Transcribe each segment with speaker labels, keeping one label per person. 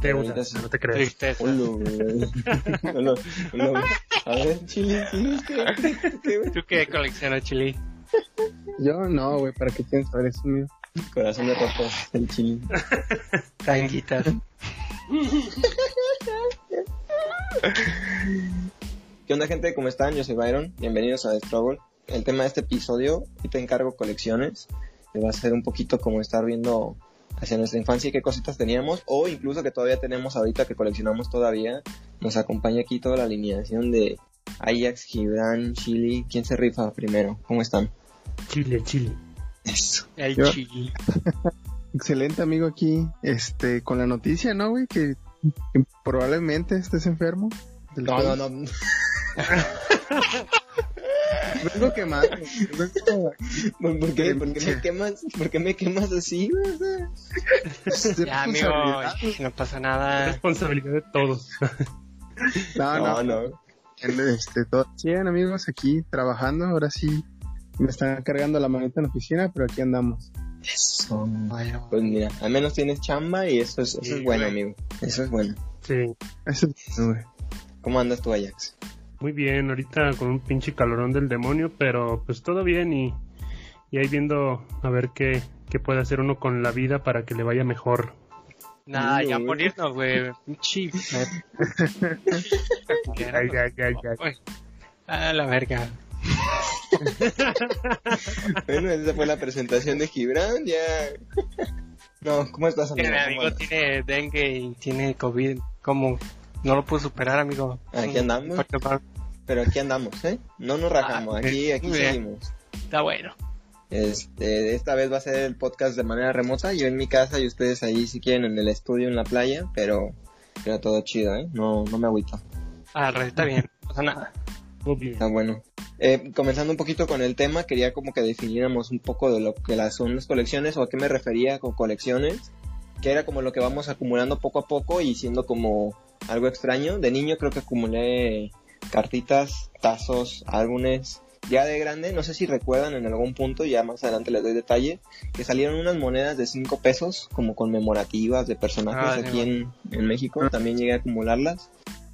Speaker 1: No te creas.
Speaker 2: Tristeza.
Speaker 3: Hola, güey. Hola, hola. A ver, Chili, Chili.
Speaker 2: ¿Tú qué coleccionas, Chili?
Speaker 4: Yo no, güey, ¿para qué tienes saber eso, mío?
Speaker 3: Corazón de rojo, el Chili.
Speaker 2: Tanguitas.
Speaker 3: ¿Qué onda, gente? ¿Cómo están? Yo soy Byron. Bienvenidos a The Struggle. El tema de este episodio, y te encargo colecciones, va a ser un poquito como estar viendo hacia nuestra infancia y qué cositas teníamos, o incluso que todavía tenemos ahorita que coleccionamos todavía. Nos acompaña aquí toda la alineación de Ajax, Gibran, Chili. ¿Quién se rifa primero? ¿Cómo están?
Speaker 1: Chile, Chile.
Speaker 3: Eso.
Speaker 2: El
Speaker 4: Yo-
Speaker 2: Chili.
Speaker 4: Excelente amigo aquí, este, con la noticia, ¿no, güey? Que, que probablemente estés enfermo.
Speaker 3: No,
Speaker 4: COVID.
Speaker 3: no, no.
Speaker 4: Vengo quemado. vengo-
Speaker 3: ¿Por por qué,
Speaker 4: Qué
Speaker 3: por qué me quemas, por qué me quemas así,
Speaker 4: es
Speaker 2: Ya, amigo,
Speaker 4: responsabilidad.
Speaker 2: no pasa nada.
Speaker 1: Responsabilidad de todos.
Speaker 4: No,
Speaker 3: No,
Speaker 4: no,
Speaker 3: no.
Speaker 4: Este, todo bien, amigos, aquí trabajando. Ahora sí me están cargando la manita en la oficina, pero aquí andamos.
Speaker 3: Eso.
Speaker 2: Vaya.
Speaker 3: Pues mira, al menos tienes chamba y eso es, eso
Speaker 2: Sí,
Speaker 3: es bueno,
Speaker 2: güey.
Speaker 3: amigo. Eso es bueno.
Speaker 1: Sí.
Speaker 4: Eso es bueno, güey.
Speaker 3: ¿Cómo andas tú, Ajax?
Speaker 1: Muy bien, ahorita con un pinche calorón del demonio, pero pues todo bien y, y ahí viendo a ver qué, qué puede hacer uno con la vida para que le vaya mejor.
Speaker 2: Nada, ya
Speaker 3: Uy.
Speaker 2: por irnos, güey. Pinche.
Speaker 1: Ay, ay, ay, ay.
Speaker 2: A la verga.
Speaker 3: Bueno, esa fue la presentación de Gibran, ya. No, ¿cómo estás, amigo?
Speaker 2: mi
Speaker 3: ¿Cómo
Speaker 2: amigo tiene dengue y tiene COVID. ¿Cómo? No lo puedo superar, amigo.
Speaker 3: Aquí andamos. Pero aquí andamos, ¿eh? No nos rajamos,
Speaker 2: Ah,
Speaker 3: aquí, aquí
Speaker 2: muy bien.
Speaker 3: seguimos.
Speaker 2: Está bueno.
Speaker 3: Este, esta vez va a ser el podcast de manera remota, yo en mi casa y ustedes ahí si quieren en el estudio en la playa, pero, pero todo chido, ¿eh? No, no me agüito.
Speaker 2: Ah, está bien. No pasa nada.
Speaker 1: Muy bien.
Speaker 3: Está bueno. Eh, comenzando un poquito con el tema, quería como que definiéramos un poco de lo que las son las colecciones o a qué me refería con colecciones, que era como lo que vamos acumulando poco a poco y siendo como algo extraño. De niño creo que acumulé cartitas, tazos, álbumes. Ya de grande, no sé si recuerdan en algún punto, ya más adelante les doy detalle, que salieron unas monedas de 5 pesos como conmemorativas de personajes
Speaker 2: Ah,
Speaker 3: aquí en, en México. También llegué a acumularlas.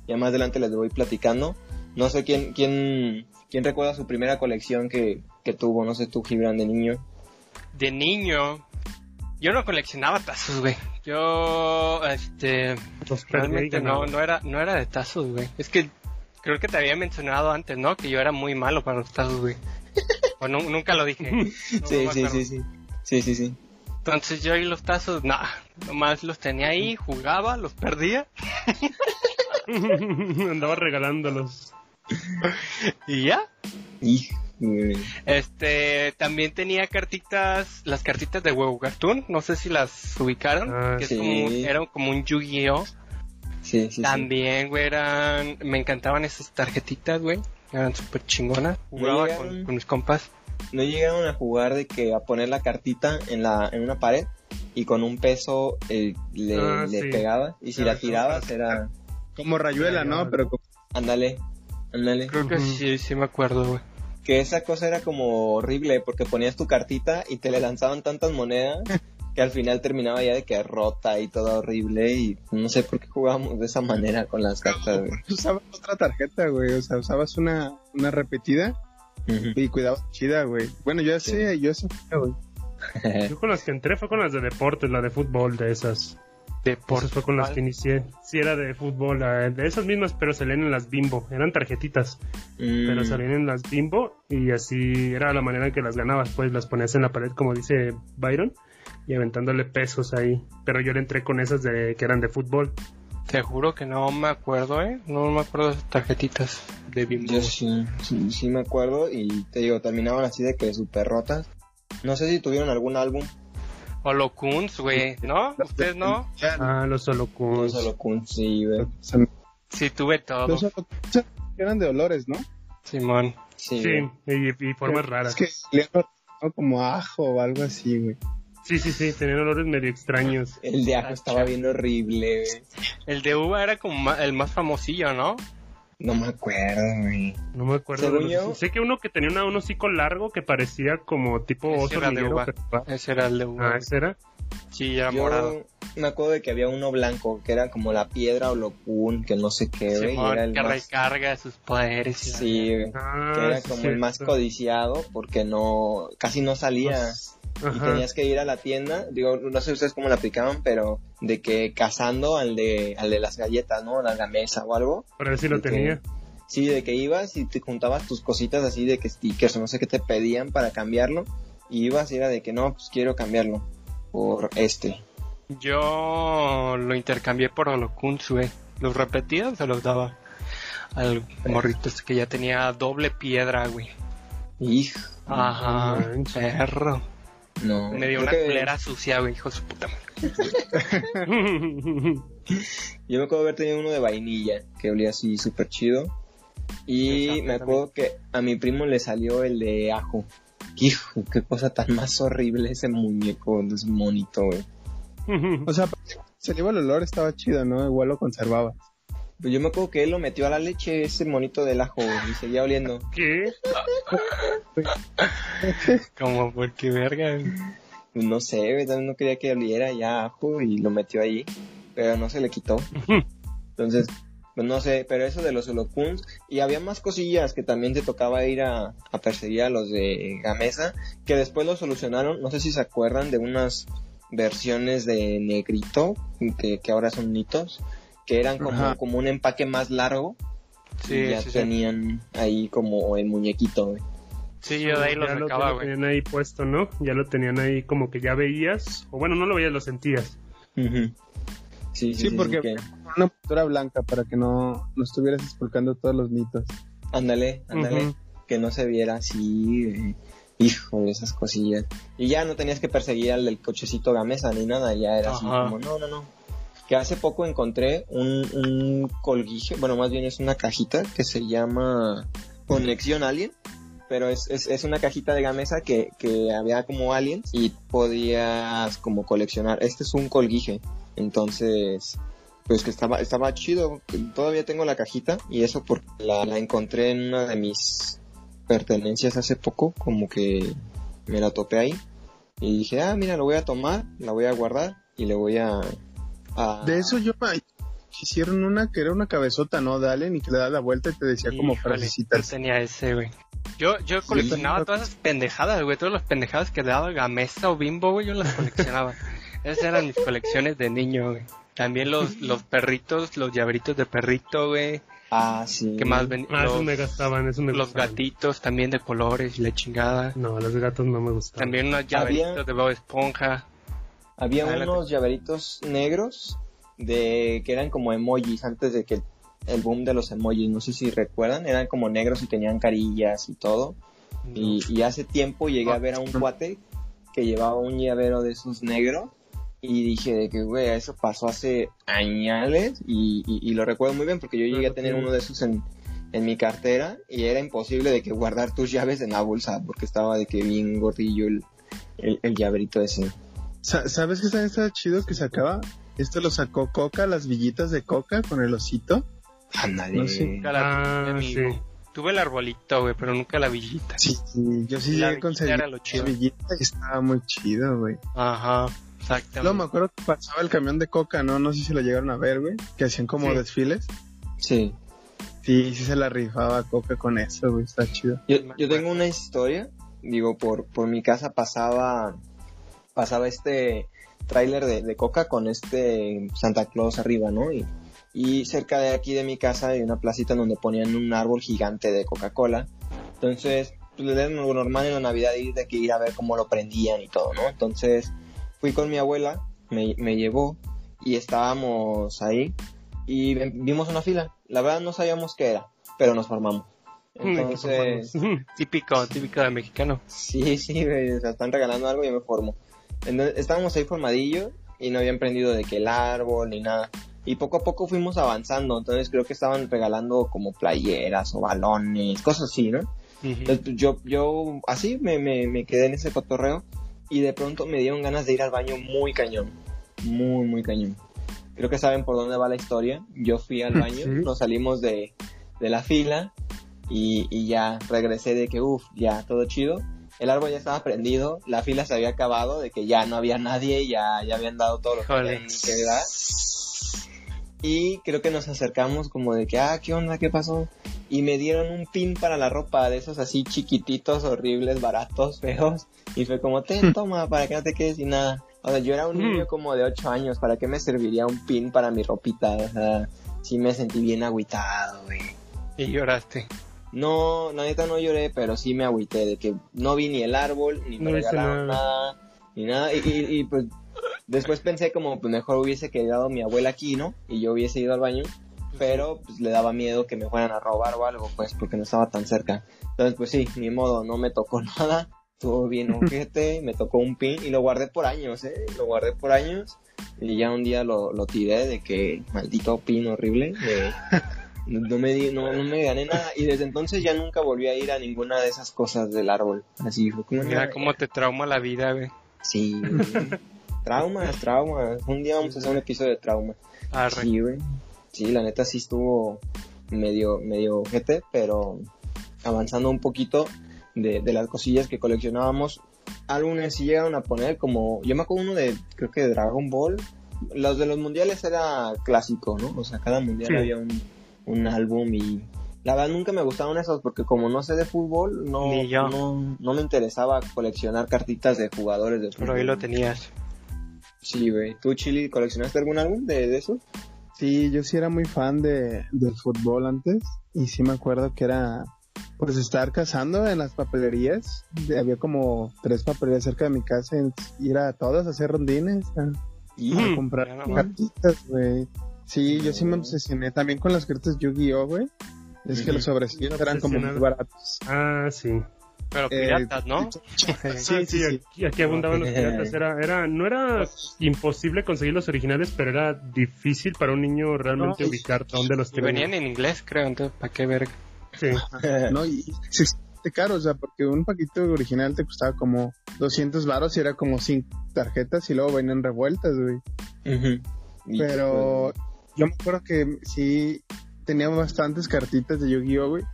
Speaker 3: Ya más adelante les voy platicando. No sé quién, quién, quién recuerda su primera colección que, que tuvo, no sé tú, Gibran, de niño.
Speaker 2: De niño, yo no coleccionaba tazos, güey. Yo, este, Realmente no, no era, no era de tazos, güey. Es que creo que te había mencionado antes, ¿no? Que yo era muy malo para los tazos, güey. O nu- nunca lo dije. No
Speaker 3: sí, sí, sí, sí. Sí, sí, sí.
Speaker 2: Entonces yo y los tazos, nada, nomás los tenía ahí, jugaba, los perdía
Speaker 1: Andaba regalándolos.
Speaker 2: y ya.
Speaker 3: Hijo,
Speaker 2: Este, también tenía cartitas, las cartitas de huevo cartoon, no sé si las ubicaron,
Speaker 1: Ah,
Speaker 2: que es
Speaker 3: sí.
Speaker 2: como, era como un Yu-Gi-Oh.
Speaker 3: Sí, sí, sí.
Speaker 2: También, güey, eran, me encantaban esas tarjetitas, güey, eran súper chingonas. Jugaba con, con mis compas.
Speaker 3: ¿No llegaron a jugar de que a poner la cartita en la en una pared y con un peso eh, le,
Speaker 1: Ah,
Speaker 3: le
Speaker 1: sí.
Speaker 3: pegabas? Y si la
Speaker 1: sí,
Speaker 3: tirabas
Speaker 1: sí.
Speaker 3: era...
Speaker 4: Como rayuela. ¿no? Pero como-
Speaker 3: Ándale, ándale.
Speaker 2: Creo que sí, sí me acuerdo, güey.
Speaker 3: Que esa cosa era como horrible porque ponías tu cartita y te le lanzaban tantas monedas que al final terminaba ya de que rota y toda horrible y no sé por qué jugábamos de esa manera con las cartas, güey.
Speaker 4: usabas otra tarjeta, güey. O sea, usabas una, una repetida y cuidabas chida, güey. Bueno, yo
Speaker 3: Sí.
Speaker 4: sé, yo sé, güey.
Speaker 1: Yo con las que entré fue con las de deportes, la de fútbol, de esas.
Speaker 2: Deportes.
Speaker 1: Fue con las que inicié. Sí, era de fútbol, eh, de esas mismas, pero salían en las bimbo. Eran tarjetitas,
Speaker 3: Mm,
Speaker 1: pero salían en las bimbo y así era la manera en que las ganabas. Pues las ponías en la pared, como dice Byron, y aventándole pesos ahí. Pero yo le entré con esas de que eran de fútbol.
Speaker 2: Te juro que no me acuerdo, eh. No me acuerdo de esas tarjetitas de Bimbo.
Speaker 3: Yo sí, sí, sí me acuerdo y te digo, terminaban así de que súper rotas. No sé si tuvieron algún álbum,
Speaker 2: Holocuns, güey, ¿no? ¿Ustedes no?
Speaker 1: Ah, los holocuns.
Speaker 3: solo Kun, sí, güey.
Speaker 2: Sí, tuve todo.
Speaker 4: los otros eran de olores, ¿no?
Speaker 2: Simón.
Speaker 3: Sí,
Speaker 1: Sí, y, y formas raras.
Speaker 4: Es que olían, ¿no? como ajo o algo así, güey.
Speaker 1: Sí, sí, sí, tenían olores medio extraños.
Speaker 3: El de ajo estaba bien horrible, güey.
Speaker 2: El de uva era como el más famosillo, ¿no?
Speaker 3: No me acuerdo, güey.
Speaker 1: No me acuerdo.
Speaker 3: Según yo-
Speaker 1: Sé que uno que tenía una- un hocico largo que parecía como tipo
Speaker 2: Ese
Speaker 1: oso
Speaker 2: era de
Speaker 1: pero-
Speaker 2: Ese era el de uva.
Speaker 1: Ah, ese era.
Speaker 2: Sí, era
Speaker 3: Yo
Speaker 2: morado.
Speaker 3: me acuerdo de que había uno blanco, que era como la piedra o locún, que no sé qué, güey,
Speaker 2: Simón,
Speaker 3: era el
Speaker 2: que
Speaker 3: más...
Speaker 2: recarga sus poderes.
Speaker 3: Sí,
Speaker 1: Ah,
Speaker 3: que era
Speaker 1: sí,
Speaker 3: como el más codiciado porque no, casi no salía.
Speaker 1: Pues,
Speaker 3: y tenías que ir a la tienda, digo, no sé ustedes cómo la aplicaban, pero de que cazando al de, al de las galletas, ¿no? La gamesa o algo.
Speaker 1: Para ver si lo
Speaker 3: de que-
Speaker 1: tenía.
Speaker 3: Sí, de que ibas y te juntabas tus cositas así de que stickers o no sé qué te pedían para cambiarlo. Y ibas y era de que no, pues quiero cambiarlo por este.
Speaker 2: Yo lo intercambié por Holocuns, güey. Los repetidos se los daba al morrito este que ya tenía doble piedra, güey.
Speaker 3: Hijo,
Speaker 2: Ajá, perro.
Speaker 3: No.
Speaker 2: Me dio una
Speaker 3: que-
Speaker 2: culera sucia, güey, hijo de su puta madre.
Speaker 3: Yo me acuerdo haber tenido uno de vainilla, que olía así súper chido. Y
Speaker 1: Exacto,
Speaker 3: me acuerdo que a mi primo le salió el de ajo. Hijo, qué cosa tan más horrible ese muñeco, es monito, güey.
Speaker 4: O sea, se le iba el olor, estaba chido, ¿no? Igual lo conservaba.
Speaker 3: Pues yo me acuerdo que él lo metió a la leche, ese monito del ajo, y seguía oliendo.
Speaker 1: ¿Qué?
Speaker 2: Como porque verga.
Speaker 3: Pues no sé, también no quería que oliera ya ajo y lo metió ahí, pero no se le quitó. Entonces, pues no sé, pero eso de los holocuns, y había más cosillas que también te tocaba ir a, a perseguir a los de Gamesa, que después lo solucionaron, no sé si se acuerdan de unas versiones de negrito, que, que ahora son nitos, que eran como, como un empaque más largo, y
Speaker 2: Sí,
Speaker 3: ya
Speaker 2: sí, sí.
Speaker 3: tenían ahí como el muñequito, güey.
Speaker 2: Sí, yo de ahí lo
Speaker 1: ya lo, ya lo tenían ahí puesto, ¿no? Ya lo tenían ahí como que ya veías, o bueno, no lo veías, lo sentías.
Speaker 3: Ujú. Sí, sí,
Speaker 4: Sí,
Speaker 3: sí,
Speaker 4: porque
Speaker 3: que-
Speaker 4: una pintura blanca para que no, no estuvieras expulcando todos los mitos.
Speaker 3: Ándale, ándale. Que no se viera así. eh, Híjole, esas cosillas. Y ya no tenías que perseguir al del cochecito gamesa ni nada, ya era así como, no, no, no. Que hace poco encontré un, un bueno, más bien es una cajita que se llama Conexión Alien. Pero es, es, es una cajita de gamesa que, que había como aliens y podías como coleccionar. Este es un colguije. Entonces, pues que estaba, estaba chido. Todavía tengo la cajita y eso porque la, la encontré en una de mis pertenencias hace poco, como que me la topé ahí. Y dije, ah, mira, lo voy a tomar, la voy a guardar y le voy a... a-
Speaker 4: De eso yo me hicieron una que era una cabezota, ¿no? De Allen y que le da la vuelta y te decía como
Speaker 2: Híjole, yo
Speaker 4: frasecitas.
Speaker 2: tenía ese, güey. Yo, yo coleccionaba todas esas pendejadas, güey. Todas las pendejadas que le daba Gamesa o Bimbo, güey, yo las coleccionaba. Esas eran mis colecciones de niño, güey. También los, los perritos, los llaveritos de perrito, güey.
Speaker 3: Ah, sí.
Speaker 2: ¿Qué más ven?
Speaker 1: Ah,
Speaker 2: los,
Speaker 1: me gastaban, esos me
Speaker 2: los
Speaker 1: gustaban.
Speaker 2: gatitos también de colores y la chingada.
Speaker 1: No, los gatos no me gustaban.
Speaker 2: También unos llaveritos de Bob Esponja.
Speaker 3: Había
Speaker 2: Ah,
Speaker 3: unos llaveritos negros de que eran como emojis antes de que el boom de los emojis, no sé si recuerdan, eran como negros y tenían carillas y todo. Y, y hace tiempo llegué a ver a un cuate que llevaba un llavero de esos negros y dije de que, güey, eso pasó hace añales y, y- y lo recuerdo muy bien porque yo llegué a tener uno de esos en, en mi cartera y era imposible de que guardar tus llaves en la bolsa porque estaba de que bien gordillo el, el, el llaverito ese.
Speaker 4: Sa- ¿Sabes qué estaba chido que sacaba? Esto lo sacó Coca, las villitas de Coca con el osito.
Speaker 3: Ándale.
Speaker 4: No sé.
Speaker 1: Ah,
Speaker 2: tuve,
Speaker 1: sí.
Speaker 2: El arbolito, güey, pero nunca la villita.
Speaker 4: Sí, yo sí llegué a conseguir
Speaker 2: villita era lo chido.
Speaker 4: la villita y estaba muy chido, güey.
Speaker 2: Ajá,
Speaker 4: Luego me
Speaker 2: exactamente.
Speaker 4: acuerdo que pasaba el camión de Coca, ¿no? No sé si lo llegaron a ver, güey. Que hacían como
Speaker 1: Sí.
Speaker 4: desfiles.
Speaker 3: Sí.
Speaker 4: Sí, sí se la rifaba Coca con eso, güey. Está chido.
Speaker 3: Yo, yo tengo una historia, digo, por, por mi casa pasaba, pasaba este tráiler de, de Coca con este Santa Claus arriba, ¿no? Y, y cerca de aquí de mi casa hay una placita en donde ponían un árbol gigante de Coca-Cola. Entonces, pues era algo normal en la Navidad ir de que ir a ver cómo lo prendían y todo, ¿no? Entonces, fui con mi abuela, me, me llevó y estábamos ahí y vimos una fila. La verdad no sabíamos qué era, pero nos formamos. Entonces,
Speaker 2: Típico, típico de mexicano.
Speaker 3: Sí, sí, o sea, están regalando algo y yo me formo. Entonces, estábamos ahí formadillo y no habían prendido de que el árbol ni nada. Y poco a poco fuimos avanzando, entonces creo que estaban regalando como playeras o balones, cosas así, ¿no? Entonces, pues, yo, yo así me, me, me quedé en ese cotorreo y de pronto me dieron ganas de ir al baño muy cañón, muy, muy cañón. Creo que saben por dónde va la historia. Yo fui al baño, nos salimos de, de la fila y, y ya regresé de que, uff, ya todo chido. El árbol ya estaba prendido, la fila se había acabado, de que ya no había nadie, ya, ya habían dado todo lo que que dar. Y creo que nos acercamos como de que, ah, ¿qué onda? ¿Qué pasó? Y me dieron un pin para la ropa, de esos así chiquititos, horribles, baratos, feos. Y fue como, ten, toma, para que no te quedes sin nada. O sea, yo era un niño como de 8 años, ¿para qué me serviría un pin para mi ropita? O sea, sí me sentí bien agüitado, güey.
Speaker 2: Y lloraste.
Speaker 3: No, la neta no lloré, pero sí me agüité de que no vi ni el árbol, ni me
Speaker 1: No
Speaker 3: regalaron
Speaker 1: nada.
Speaker 3: nada. ni nada. Y, y- y, pues después pensé como, pues mejor hubiese quedado mi abuela aquí, ¿no? Y yo hubiese ido al baño, pero pues le daba miedo que me fueran a robar o algo, pues porque no estaba tan cerca. Entonces, pues sí, ni modo, no me tocó nada. Estuvo bien ojete, me tocó un pin y lo guardé por años, ¿eh? Lo guardé por años. Y ya un día lo, lo tiré de que maldito pin horrible. de- no me di, no, no me gané nada y desde entonces ya nunca volví a ir a ninguna de esas cosas del árbol. Así fue como
Speaker 2: Mira cómo te trauma la vida, güey.
Speaker 3: Sí. güey. traumas, traumas. Un día vamos a hacer un episodio de traumas.
Speaker 2: Arre.
Speaker 3: Sí, güey. Sí, la neta sí estuvo medio medio ojete, pero avanzando un poquito de, de las cosillas que coleccionábamos, álbumes sí llegaron a poner como yo me acuerdo uno de creo que de Dragon Ball. Los de los mundiales era clásico, ¿no? O sea, cada mundial
Speaker 1: Sí.
Speaker 3: había un, un álbum y la verdad nunca me gustaron esos porque como no sé de fútbol, no,
Speaker 2: Ni yo.
Speaker 3: no, no me interesaba coleccionar cartitas de jugadores de fútbol.
Speaker 2: Pero ahí lo tenías.
Speaker 3: Sí, güey. ¿Tú, Chili, coleccionaste algún álbum de, de esos?
Speaker 4: Sí, yo sí era muy fan de, del fútbol antes y sí me acuerdo que era pues estar cazando en las papelerías. De- había como tres papelerías cerca de mi casa y ir a todas a hacer rondines, a,
Speaker 3: Y
Speaker 4: a comprar cartitas, güey. Sí, yo sí me obsesioné también con las cartas Yu-Gi-Oh, güey. Es que los sobrecitos eran como muy baratos.
Speaker 1: Ah, sí.
Speaker 2: Pero
Speaker 4: Eh,
Speaker 2: piratas, ¿no?
Speaker 4: Sí,
Speaker 1: Ah,
Speaker 4: sí, sí.
Speaker 1: Aquí, aquí abundaban los piratas. Era, era, no era imposible conseguir los originales, pero era difícil para un niño realmente
Speaker 4: No,
Speaker 1: ubicar dónde los
Speaker 2: Y
Speaker 1: tenía.
Speaker 2: venían en inglés, creo, entonces, ¿para qué ver?
Speaker 1: Sí.
Speaker 4: No, y sí, caro, o sea, porque un paquito original te costaba como 200 varos y era como 5 tarjetas y luego venían revueltas, güey.
Speaker 3: Y,
Speaker 4: Pero yo me acuerdo que sí tenía bastantes cartitas de Yu-Gi-Oh, güey.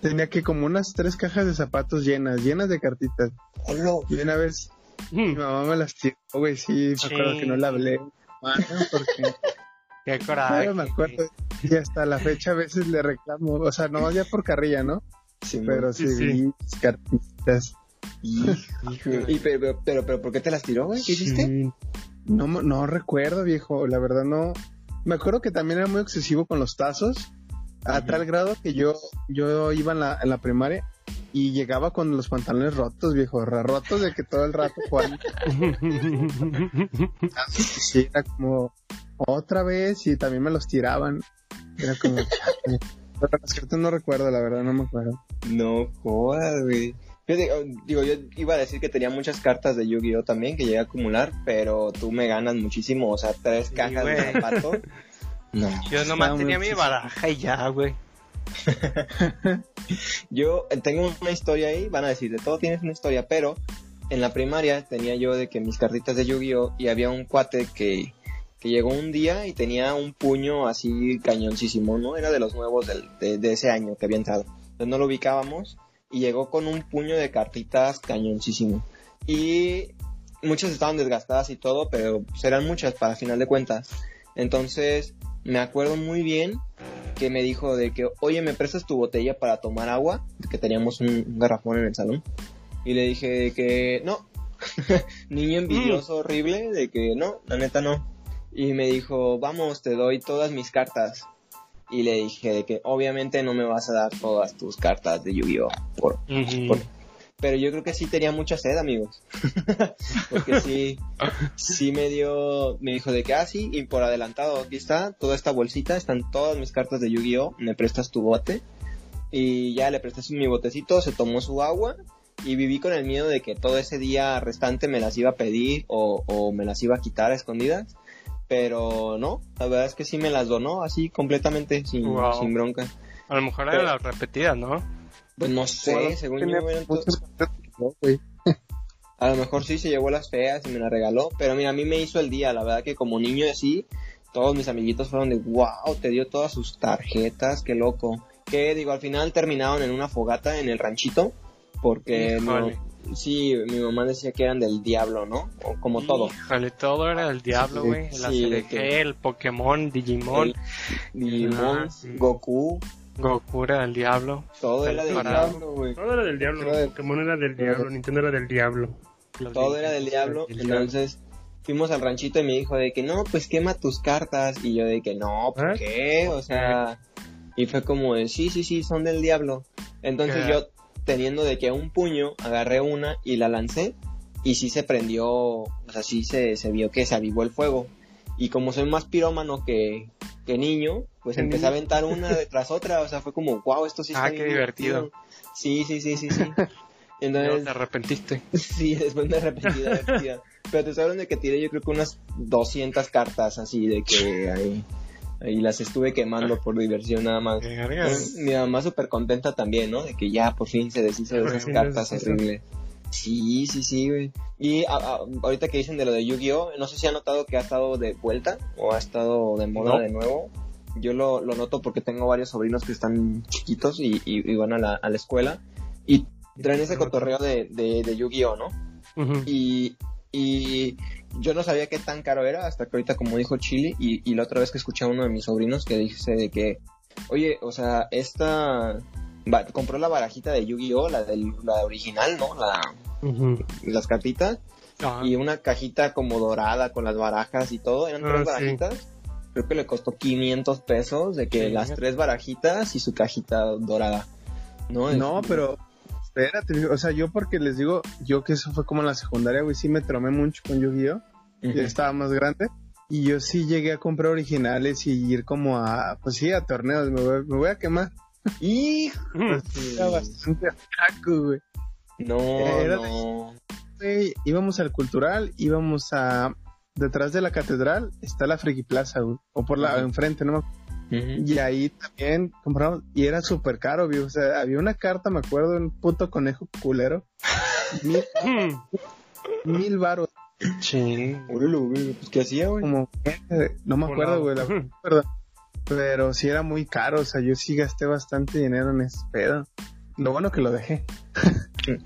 Speaker 4: Tenía que como unas tres cajas de zapatos llenas, llenas de cartitas.
Speaker 3: hola.
Speaker 4: Y una vez mi
Speaker 1: Mm.
Speaker 4: mamá me las tiró, güey, sí, me acuerdo que no la hablé. Mano, porque
Speaker 2: Qué coraje.
Speaker 4: Claro, me acuerdo. Y hasta la fecha a veces le reclamo, o sea, no ya por carrilla, ¿no?
Speaker 3: Sí,
Speaker 4: Pero
Speaker 1: Sí,
Speaker 4: sí, cartitas.
Speaker 3: Hijo. Y, pero, pero, pero, pero, ¿por qué te las tiró, güey? ¿Qué hiciste?
Speaker 1: Sí.
Speaker 4: No, no recuerdo, viejo, la verdad no. Me acuerdo que también era muy excesivo con los tazos, a
Speaker 3: Ujú.
Speaker 4: tal grado que yo, yo iba en la, en la primaria y llegaba con los pantalones rotos, viejo, rotos de que todo el rato jugando. Sí, era como otra vez y también me los tiraban. Era como... Pero no recuerdo, la verdad, no me acuerdo.
Speaker 3: No jodas, güey. Oh, digo, yo iba a decir que tenía muchas cartas de Yu-Gi-Oh también que llegué a acumular, pero tú me ganas muchísimo, o sea, tres
Speaker 2: Sí,
Speaker 3: cajas de
Speaker 2: güey.
Speaker 3: zapatos. No.
Speaker 2: Yo nomás tenía mi baraja y ya, güey.
Speaker 3: Yo eh, tengo una historia ahí, van a decir, de todo tienes una historia, pero en la primaria tenía yo de que mis cartitas de Yu-Gi-Oh y había un cuate que, que llegó un día y tenía un puño así cañoncísimo, ¿no? Era de los nuevos del- de, de ese año que había entrado. Entonces no lo ubicábamos y llegó con un puño de cartitas cañoncísimo. Y muchas estaban desgastadas y todo, pero eran muchas para final de cuentas. Entonces me acuerdo muy bien que me dijo de que, oye, ¿me prestas tu botella para tomar agua? Que teníamos un, un garrafón en el salón. Y le dije de que, no. Niño envidioso, horrible, de que no, la neta no. Y me dijo, vamos, te doy todas mis cartas. Y le dije de que obviamente no me vas a dar todas tus cartas de Yu-Gi-Oh! Por, pero yo creo que sí tenía mucha sed, amigos. Porque sí, sí me dio, me dijo de que, ah, sí, y por adelantado, aquí está, toda esta bolsita, están todas mis cartas de Yu-Gi-Oh! Me prestas tu bote. Y ya le presté mi botecito, se tomó su agua y viví con el miedo de que todo ese día restante me las iba a pedir o, o me las iba a quitar a escondidas. Pero no, la verdad es que sí me las donó así completamente, sin,
Speaker 2: Wow.
Speaker 3: sin bronca.
Speaker 2: A lo mejor eran las repetidas, ¿no?
Speaker 3: Pues no sé,
Speaker 4: Bueno,
Speaker 3: según yo. A lo mejor sí se llevó las feas y me las regaló, pero mira, a mí me hizo el día, la verdad que como niño así, todos mis amiguitos fueron de, wow, te dio todas sus tarjetas, qué loco. Que digo, al final terminaron en una fogata en el ranchito, porque no-. Sí, mi mamá decía que eran del diablo, ¿no? O como todo.
Speaker 2: Híjole, todo era del diablo,
Speaker 3: Sí,
Speaker 2: güey. El
Speaker 3: sí, de
Speaker 2: ACDG,
Speaker 3: que-
Speaker 2: el Pokémon, Digimon,
Speaker 3: El Digimon,
Speaker 1: Ah, sí.
Speaker 3: Goku,
Speaker 2: Goku era del diablo.
Speaker 3: todo era del
Speaker 2: Parado.
Speaker 3: diablo, güey.
Speaker 1: Todo era del diablo.
Speaker 3: Era del-
Speaker 1: Pokémon era del diablo. Nintendo era del diablo.
Speaker 2: Los
Speaker 3: Todo era del diablo.
Speaker 2: del diablo.
Speaker 3: Entonces fuimos al ranchito y me dijo de que no, pues quema tus cartas. Y yo de que no, ¿por
Speaker 1: ¿Eh?
Speaker 3: qué? O sea, y fue como de sí, sí, sí, son del diablo. Entonces
Speaker 2: ¿Qué?
Speaker 3: yo, teniendo de que un puño, agarré una y la lancé. Y sí se prendió, o sea, sí se, se vio que se avivó el fuego. Y como soy más pirómano que, que niño, pues
Speaker 1: ¿Qué
Speaker 3: empecé a aventar una tras otra. O sea, fue como, wow, esto sí está
Speaker 2: Ah, qué divertido.
Speaker 3: Sí, sí, sí, sí, sí. Entonces,
Speaker 2: te arrepentiste.
Speaker 3: Sí, después me arrepentí de haber. Pero te saben de que tiré yo creo que unas 200 cartas así de que ahí, ahí las estuve quemando por diversión nada más.
Speaker 2: Vergas.
Speaker 3: Mi mamá súper contenta también, ¿no? De que ya por fin se deshizo de esas cartas horribles. Sí, sí, sí, güey. Y a- a- ahorita que dicen de lo de Yu-Gi-Oh, no sé si ha notado que ha estado de vuelta o ha estado de moda
Speaker 2: No.
Speaker 3: de nuevo. Yo lo, lo noto porque tengo varios sobrinos que están chiquitos y, y- y van a la, a la escuela y traen ese cotorreo de, de, de Yu-Gi-Oh, ¿no? Y, y yo no sabía qué tan caro era hasta que ahorita, como dijo Chile, y, y la otra vez que escuché a uno de mis sobrinos que dice de que, oye, o sea, esta va- compró la barajita de Yu-Gi-Oh, la, del, la original, ¿no? La, las cartitas,
Speaker 2: Ajá.
Speaker 3: y una cajita como dorada con las barajas y todo, eran
Speaker 1: Ah,
Speaker 3: tres
Speaker 1: sí.
Speaker 3: barajitas. Creo que le costó 500 pesos de que
Speaker 2: Sí,
Speaker 3: las tres barajitas y su cajita dorada. No,
Speaker 4: No,
Speaker 3: Es-
Speaker 4: pero espérate, o sea, yo porque les digo, yo que eso fue como en la secundaria, güey, sí me tromé mucho con Yu-Gi-Oh,
Speaker 3: Ujú.
Speaker 4: ya estaba más grande, y yo sí llegué a comprar originales y ir como a, pues sí, a torneos, me voy, me voy a quemar.
Speaker 3: Hijo,
Speaker 1: Ujú.
Speaker 4: Era bastante atraco, güey.
Speaker 3: no,
Speaker 4: Era de-
Speaker 3: no.
Speaker 4: Güey, íbamos al cultural, íbamos a, detrás de la catedral está la Friki Plaza, güey, o por la
Speaker 3: Ajá.
Speaker 4: enfrente, no me Y ahí también compramos, y era súper caro, viejo. O sea, había una carta, me acuerdo, un puto conejo culero. Mil, mil baros,
Speaker 2: Sí.
Speaker 3: Pues ¿qué hacía, güey?
Speaker 4: como, no me acuerdo, güey, la verdad. Pero sí era muy caro, o sea, yo sí gasté bastante dinero en ese pedo. Lo bueno que lo dejé.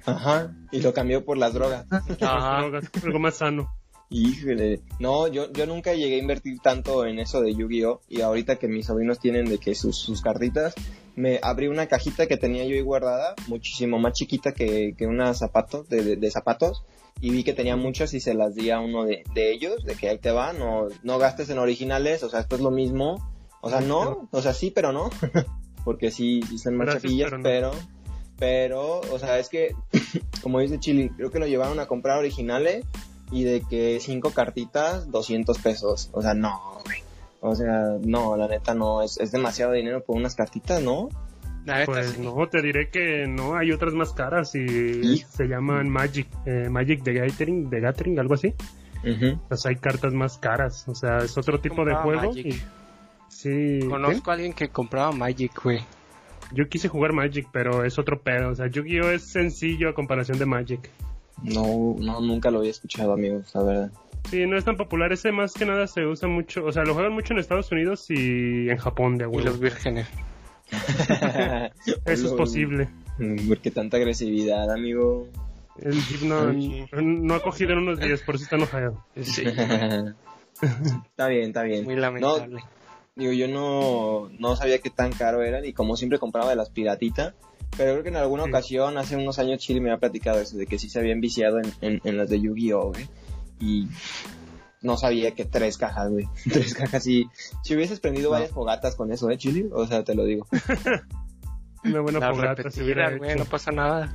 Speaker 3: Ajá, y lo cambió por las drogas.
Speaker 2: Ajá.
Speaker 1: Drogas, algo más sano.
Speaker 3: Híjole. No, yo, yo nunca llegué a invertir tanto en eso de Yu-Gi-Oh! Y ahorita que mis sobrinos tienen de que sus, sus cartitas, me abrí una cajita que tenía yo ahí guardada, muchísimo más chiquita que, que una zapato, de, de- de zapatos. Y vi que tenía muchas y se las di a uno de, de ellos, de que ahí te va, no, no gastes en originales, o sea, esto es lo mismo. O sea, no, o sea, sí, pero no. Porque sí, sí más chapillas,
Speaker 1: pero no.
Speaker 3: pero, pero, o sea, es que, como dice Chili, creo que lo llevaron a comprar originales y de que cinco cartitas, 200 pesos. O sea, no, güey. O sea, no, la neta no, es, es demasiado dinero por unas cartitas, ¿no?
Speaker 2: La neta,
Speaker 1: Pues
Speaker 2: sí.
Speaker 1: no, te diré que no, hay otras más caras y se llaman Magic, eh, Magic de Gathering, de Gathering, algo así. Pues hay cartas más caras, o sea, es otro tipo de juego.
Speaker 2: Magic.
Speaker 1: y- sí,
Speaker 2: Conozco a alguien que compraba Magic, güey.
Speaker 1: yo quise jugar Magic, pero es otro pedo, o sea, Yu-Gi-Oh es sencillo a comparación de Magic.
Speaker 3: No, no, nunca lo había escuchado, amigos, la verdad.
Speaker 1: Sí, no es tan popular, ese más que nada se usa mucho, o sea, lo juegan mucho en Estados Unidos y en Japón de
Speaker 2: Y
Speaker 1: huevo.
Speaker 2: los vírgenes.
Speaker 1: Eso es posible.
Speaker 3: Porque tanta agresividad, amigo.
Speaker 1: El Jeep no, no ha cogido en unos días, por eso está enojado.
Speaker 2: Sí.
Speaker 3: está bien, está bien.
Speaker 2: Muy lamentable.
Speaker 3: Digo, yo no, no sabía qué tan caro eran y como siempre compraba de las piratitas. Pero creo que en alguna
Speaker 1: Sí.
Speaker 3: ocasión, hace unos años, Chile me había platicado eso, de que sí se habían viciado en, en, en las de Yu-Gi-Oh, güey. Y no sabía que tres cajas, güey. Tres cajas y... Si hubieses prendido varias fogatas con eso, ¿eh, Chile? O sea, te lo digo.
Speaker 1: Una buena
Speaker 2: Las
Speaker 1: fogata se hubiera
Speaker 2: repetidas, güey, no pasa nada.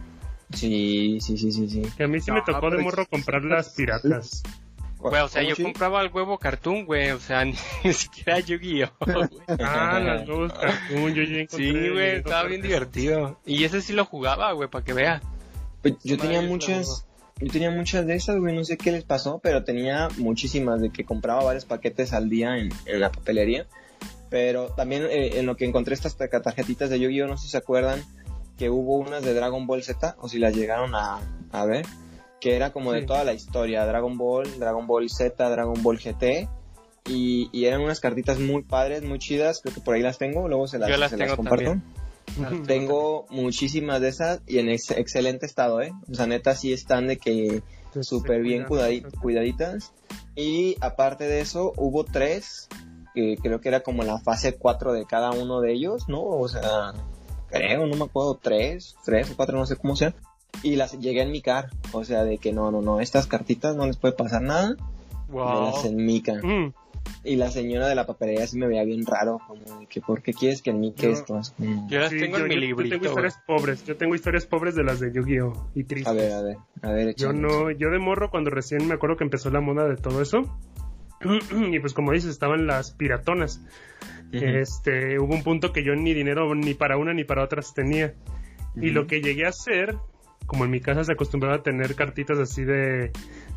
Speaker 3: Sí, sí, sí, sí, sí.
Speaker 1: Que a mí sí me tocó de
Speaker 2: pero-
Speaker 1: morro comprar las piratas.
Speaker 2: Güey, o sea,
Speaker 3: ¿Cómo,
Speaker 2: yo compraba el huevo cartoon, güey, o sea, ni, ni siquiera Yu-Gi-Oh.
Speaker 1: Ah, las huevos cartoon, yo ya encontré.
Speaker 2: Sí, güey, estaba bien divertido. Y ese sí lo jugaba, güey, para que vea.
Speaker 3: Pues yo tenía muchas, yo tenía muchas de esas, güey, no sé qué les pasó, pero tenía muchísimas de que compraba varios paquetes al día en, en la papelería. Pero también eh, en lo que encontré estas ta- tarjetitas de Yu-Gi-Oh, no sé si se acuerdan que hubo unas de Dragon Ball Z, o si las llegaron a, a ver, que era como de toda la historia, Dragon Ball, Dragon Ball Z, Dragon Ball GT. Y, y eran unas cartitas muy padres, muy chidas, creo que por ahí las tengo, luego se las,
Speaker 2: Yo las
Speaker 3: se
Speaker 2: tengo
Speaker 3: comparto. Tengo muchísimas de esas y en ex- excelente estado, ¿eh? O sea, neta sí están de que súper bien cuidadi- cuidaditas. Y aparte de eso, hubo tres, que creo que era como la fase 4 de cada uno de ellos, ¿no? O sea, creo, no me acuerdo, tres, tres o cuatro, no sé cómo sea. Y las llegué en mi car, o sea, de que no, no, no, estas cartitas no les puede pasar nada, me las
Speaker 2: Wow.
Speaker 3: enmican.
Speaker 1: Mm,
Speaker 3: Y la señora de la papelería sí me veía bien raro, como de que, ¿por qué quieres que enmique
Speaker 1: Yo-
Speaker 3: esto? Es como-
Speaker 2: Yo las
Speaker 1: sí,
Speaker 2: tengo
Speaker 1: yo,
Speaker 2: en mi
Speaker 1: yo- yo
Speaker 2: librito.
Speaker 1: tengo historias pobres. Yo tengo historias pobres de las de Yu-Gi-Oh! y tristes.
Speaker 3: A ver, a ver, a ver,
Speaker 1: Yo no, yo de morro cuando recién me acuerdo que empezó la moda de todo eso. y pues como dices, estaban las piratonas. Este, hubo un punto que yo ni dinero ni para una ni para otras tenía. Y lo que llegué a hacer, como en mi casa se acostumbraba a tener cartitas así de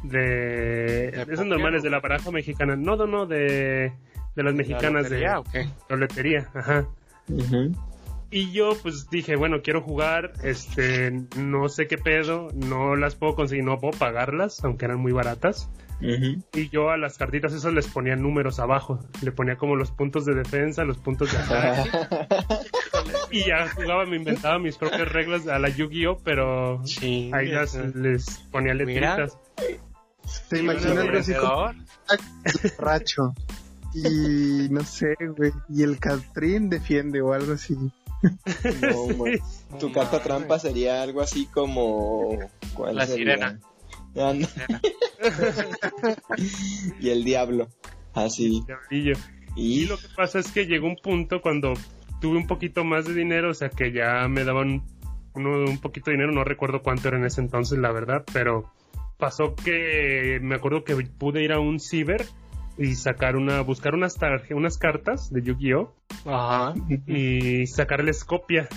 Speaker 1: de, esas
Speaker 2: póker,
Speaker 1: normales de la baraja mexicana. No, no, no, de de las mexicanas de
Speaker 2: ¿La lotería o qué?
Speaker 1: roletería, ajá. Y yo pues dije, bueno, quiero jugar, este, no sé qué pedo, no las puedo conseguir, no puedo pagarlas, aunque eran muy baratas.
Speaker 3: Ujú.
Speaker 1: Y yo a las cartitas esas les ponía números abajo, le ponía como los puntos de defensa, los puntos de ataque. y ya jugaba, me inventaba mis propias reglas a la Yu-Gi-Oh, pero
Speaker 2: Sí.
Speaker 1: ahí las, les ponía letritas.
Speaker 4: ¿Te imaginas algo así borracho? Y no sé, güey. Y el Catrín defiende o algo así.
Speaker 3: No, man. Tu carta trampa sería algo así como... ¿cuál
Speaker 2: La
Speaker 3: sería?
Speaker 2: sirena.
Speaker 3: Ah, no. y el diablo. Así.
Speaker 1: Y
Speaker 3: Y
Speaker 1: lo que pasa es que llegó un punto cuando tuve un poquito más de dinero, o sea que ya me daban uno, un poquito de dinero, no recuerdo cuánto era en ese entonces, la verdad, pero pasó que me acuerdo que pude ir a un ciber y sacar una, buscar unas unas cartas de Yu-Gi-Oh!
Speaker 2: Ajá.
Speaker 1: y sacarles copia.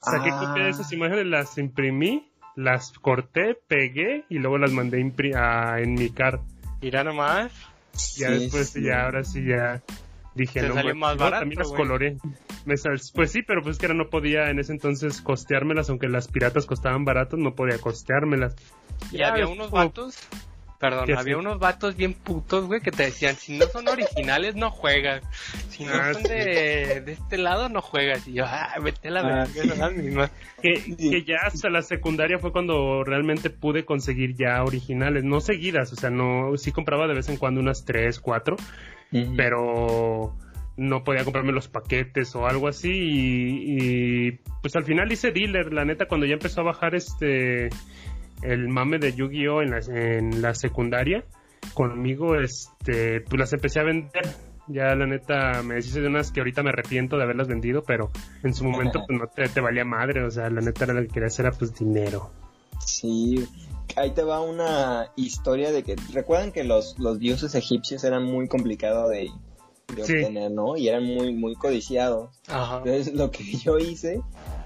Speaker 1: Saqué
Speaker 3: Ah.
Speaker 1: copia de esas imágenes, las imprimí, las corté, pegué y luego las mandé a, en mi car.
Speaker 2: Mira nomás.
Speaker 1: Ya
Speaker 3: Sí,
Speaker 1: después,
Speaker 3: sí.
Speaker 1: ya ahora sí, ya dije,
Speaker 2: Te
Speaker 1: no,
Speaker 2: salió más
Speaker 1: no,
Speaker 2: barato,
Speaker 1: también las coloré. Me sal- pues sí, pero pues que era no podía en ese entonces costeármelas, aunque las piratas costaban baratos, no podía costeármelas.
Speaker 2: Y
Speaker 1: Ya,
Speaker 2: había
Speaker 1: es
Speaker 2: unos vatos. Perdón,
Speaker 1: ¿Qué
Speaker 2: había
Speaker 1: así?
Speaker 2: unos vatos bien putos, güey, que te decían, si no son originales, no juegas. Si no
Speaker 1: Ah,
Speaker 2: son
Speaker 1: sí.
Speaker 2: de, de este lado, no juegas. Y yo, ah, vete a la
Speaker 3: Ah,
Speaker 2: verga.
Speaker 1: Que,
Speaker 3: Sí.
Speaker 1: que ya hasta la secundaria fue cuando realmente pude conseguir ya originales, no seguidas, o sea, no, sí compraba de vez en cuando unas tres, cuatro, Pero no podía comprarme los paquetes o algo así y, y, pues al final hice dealer, la neta cuando ya empezó a bajar este el mame de Yu-Gi-Oh en la, en la secundaria conmigo este pues las empecé a vender. Ya la neta me deshice de unas que ahorita me arrepiento de haberlas vendido pero en su momento pues no te, te valía madre o sea la neta era lo que quería hacer era pues dinero
Speaker 3: Sí, ahí te va una historia de que recuerdan que los, los dioses egipcios eran muy complicados de, de
Speaker 1: Sí.
Speaker 3: obtener, ¿no? Y eran muy, muy codiciados.
Speaker 2: Ajá.
Speaker 3: Entonces lo que yo hice,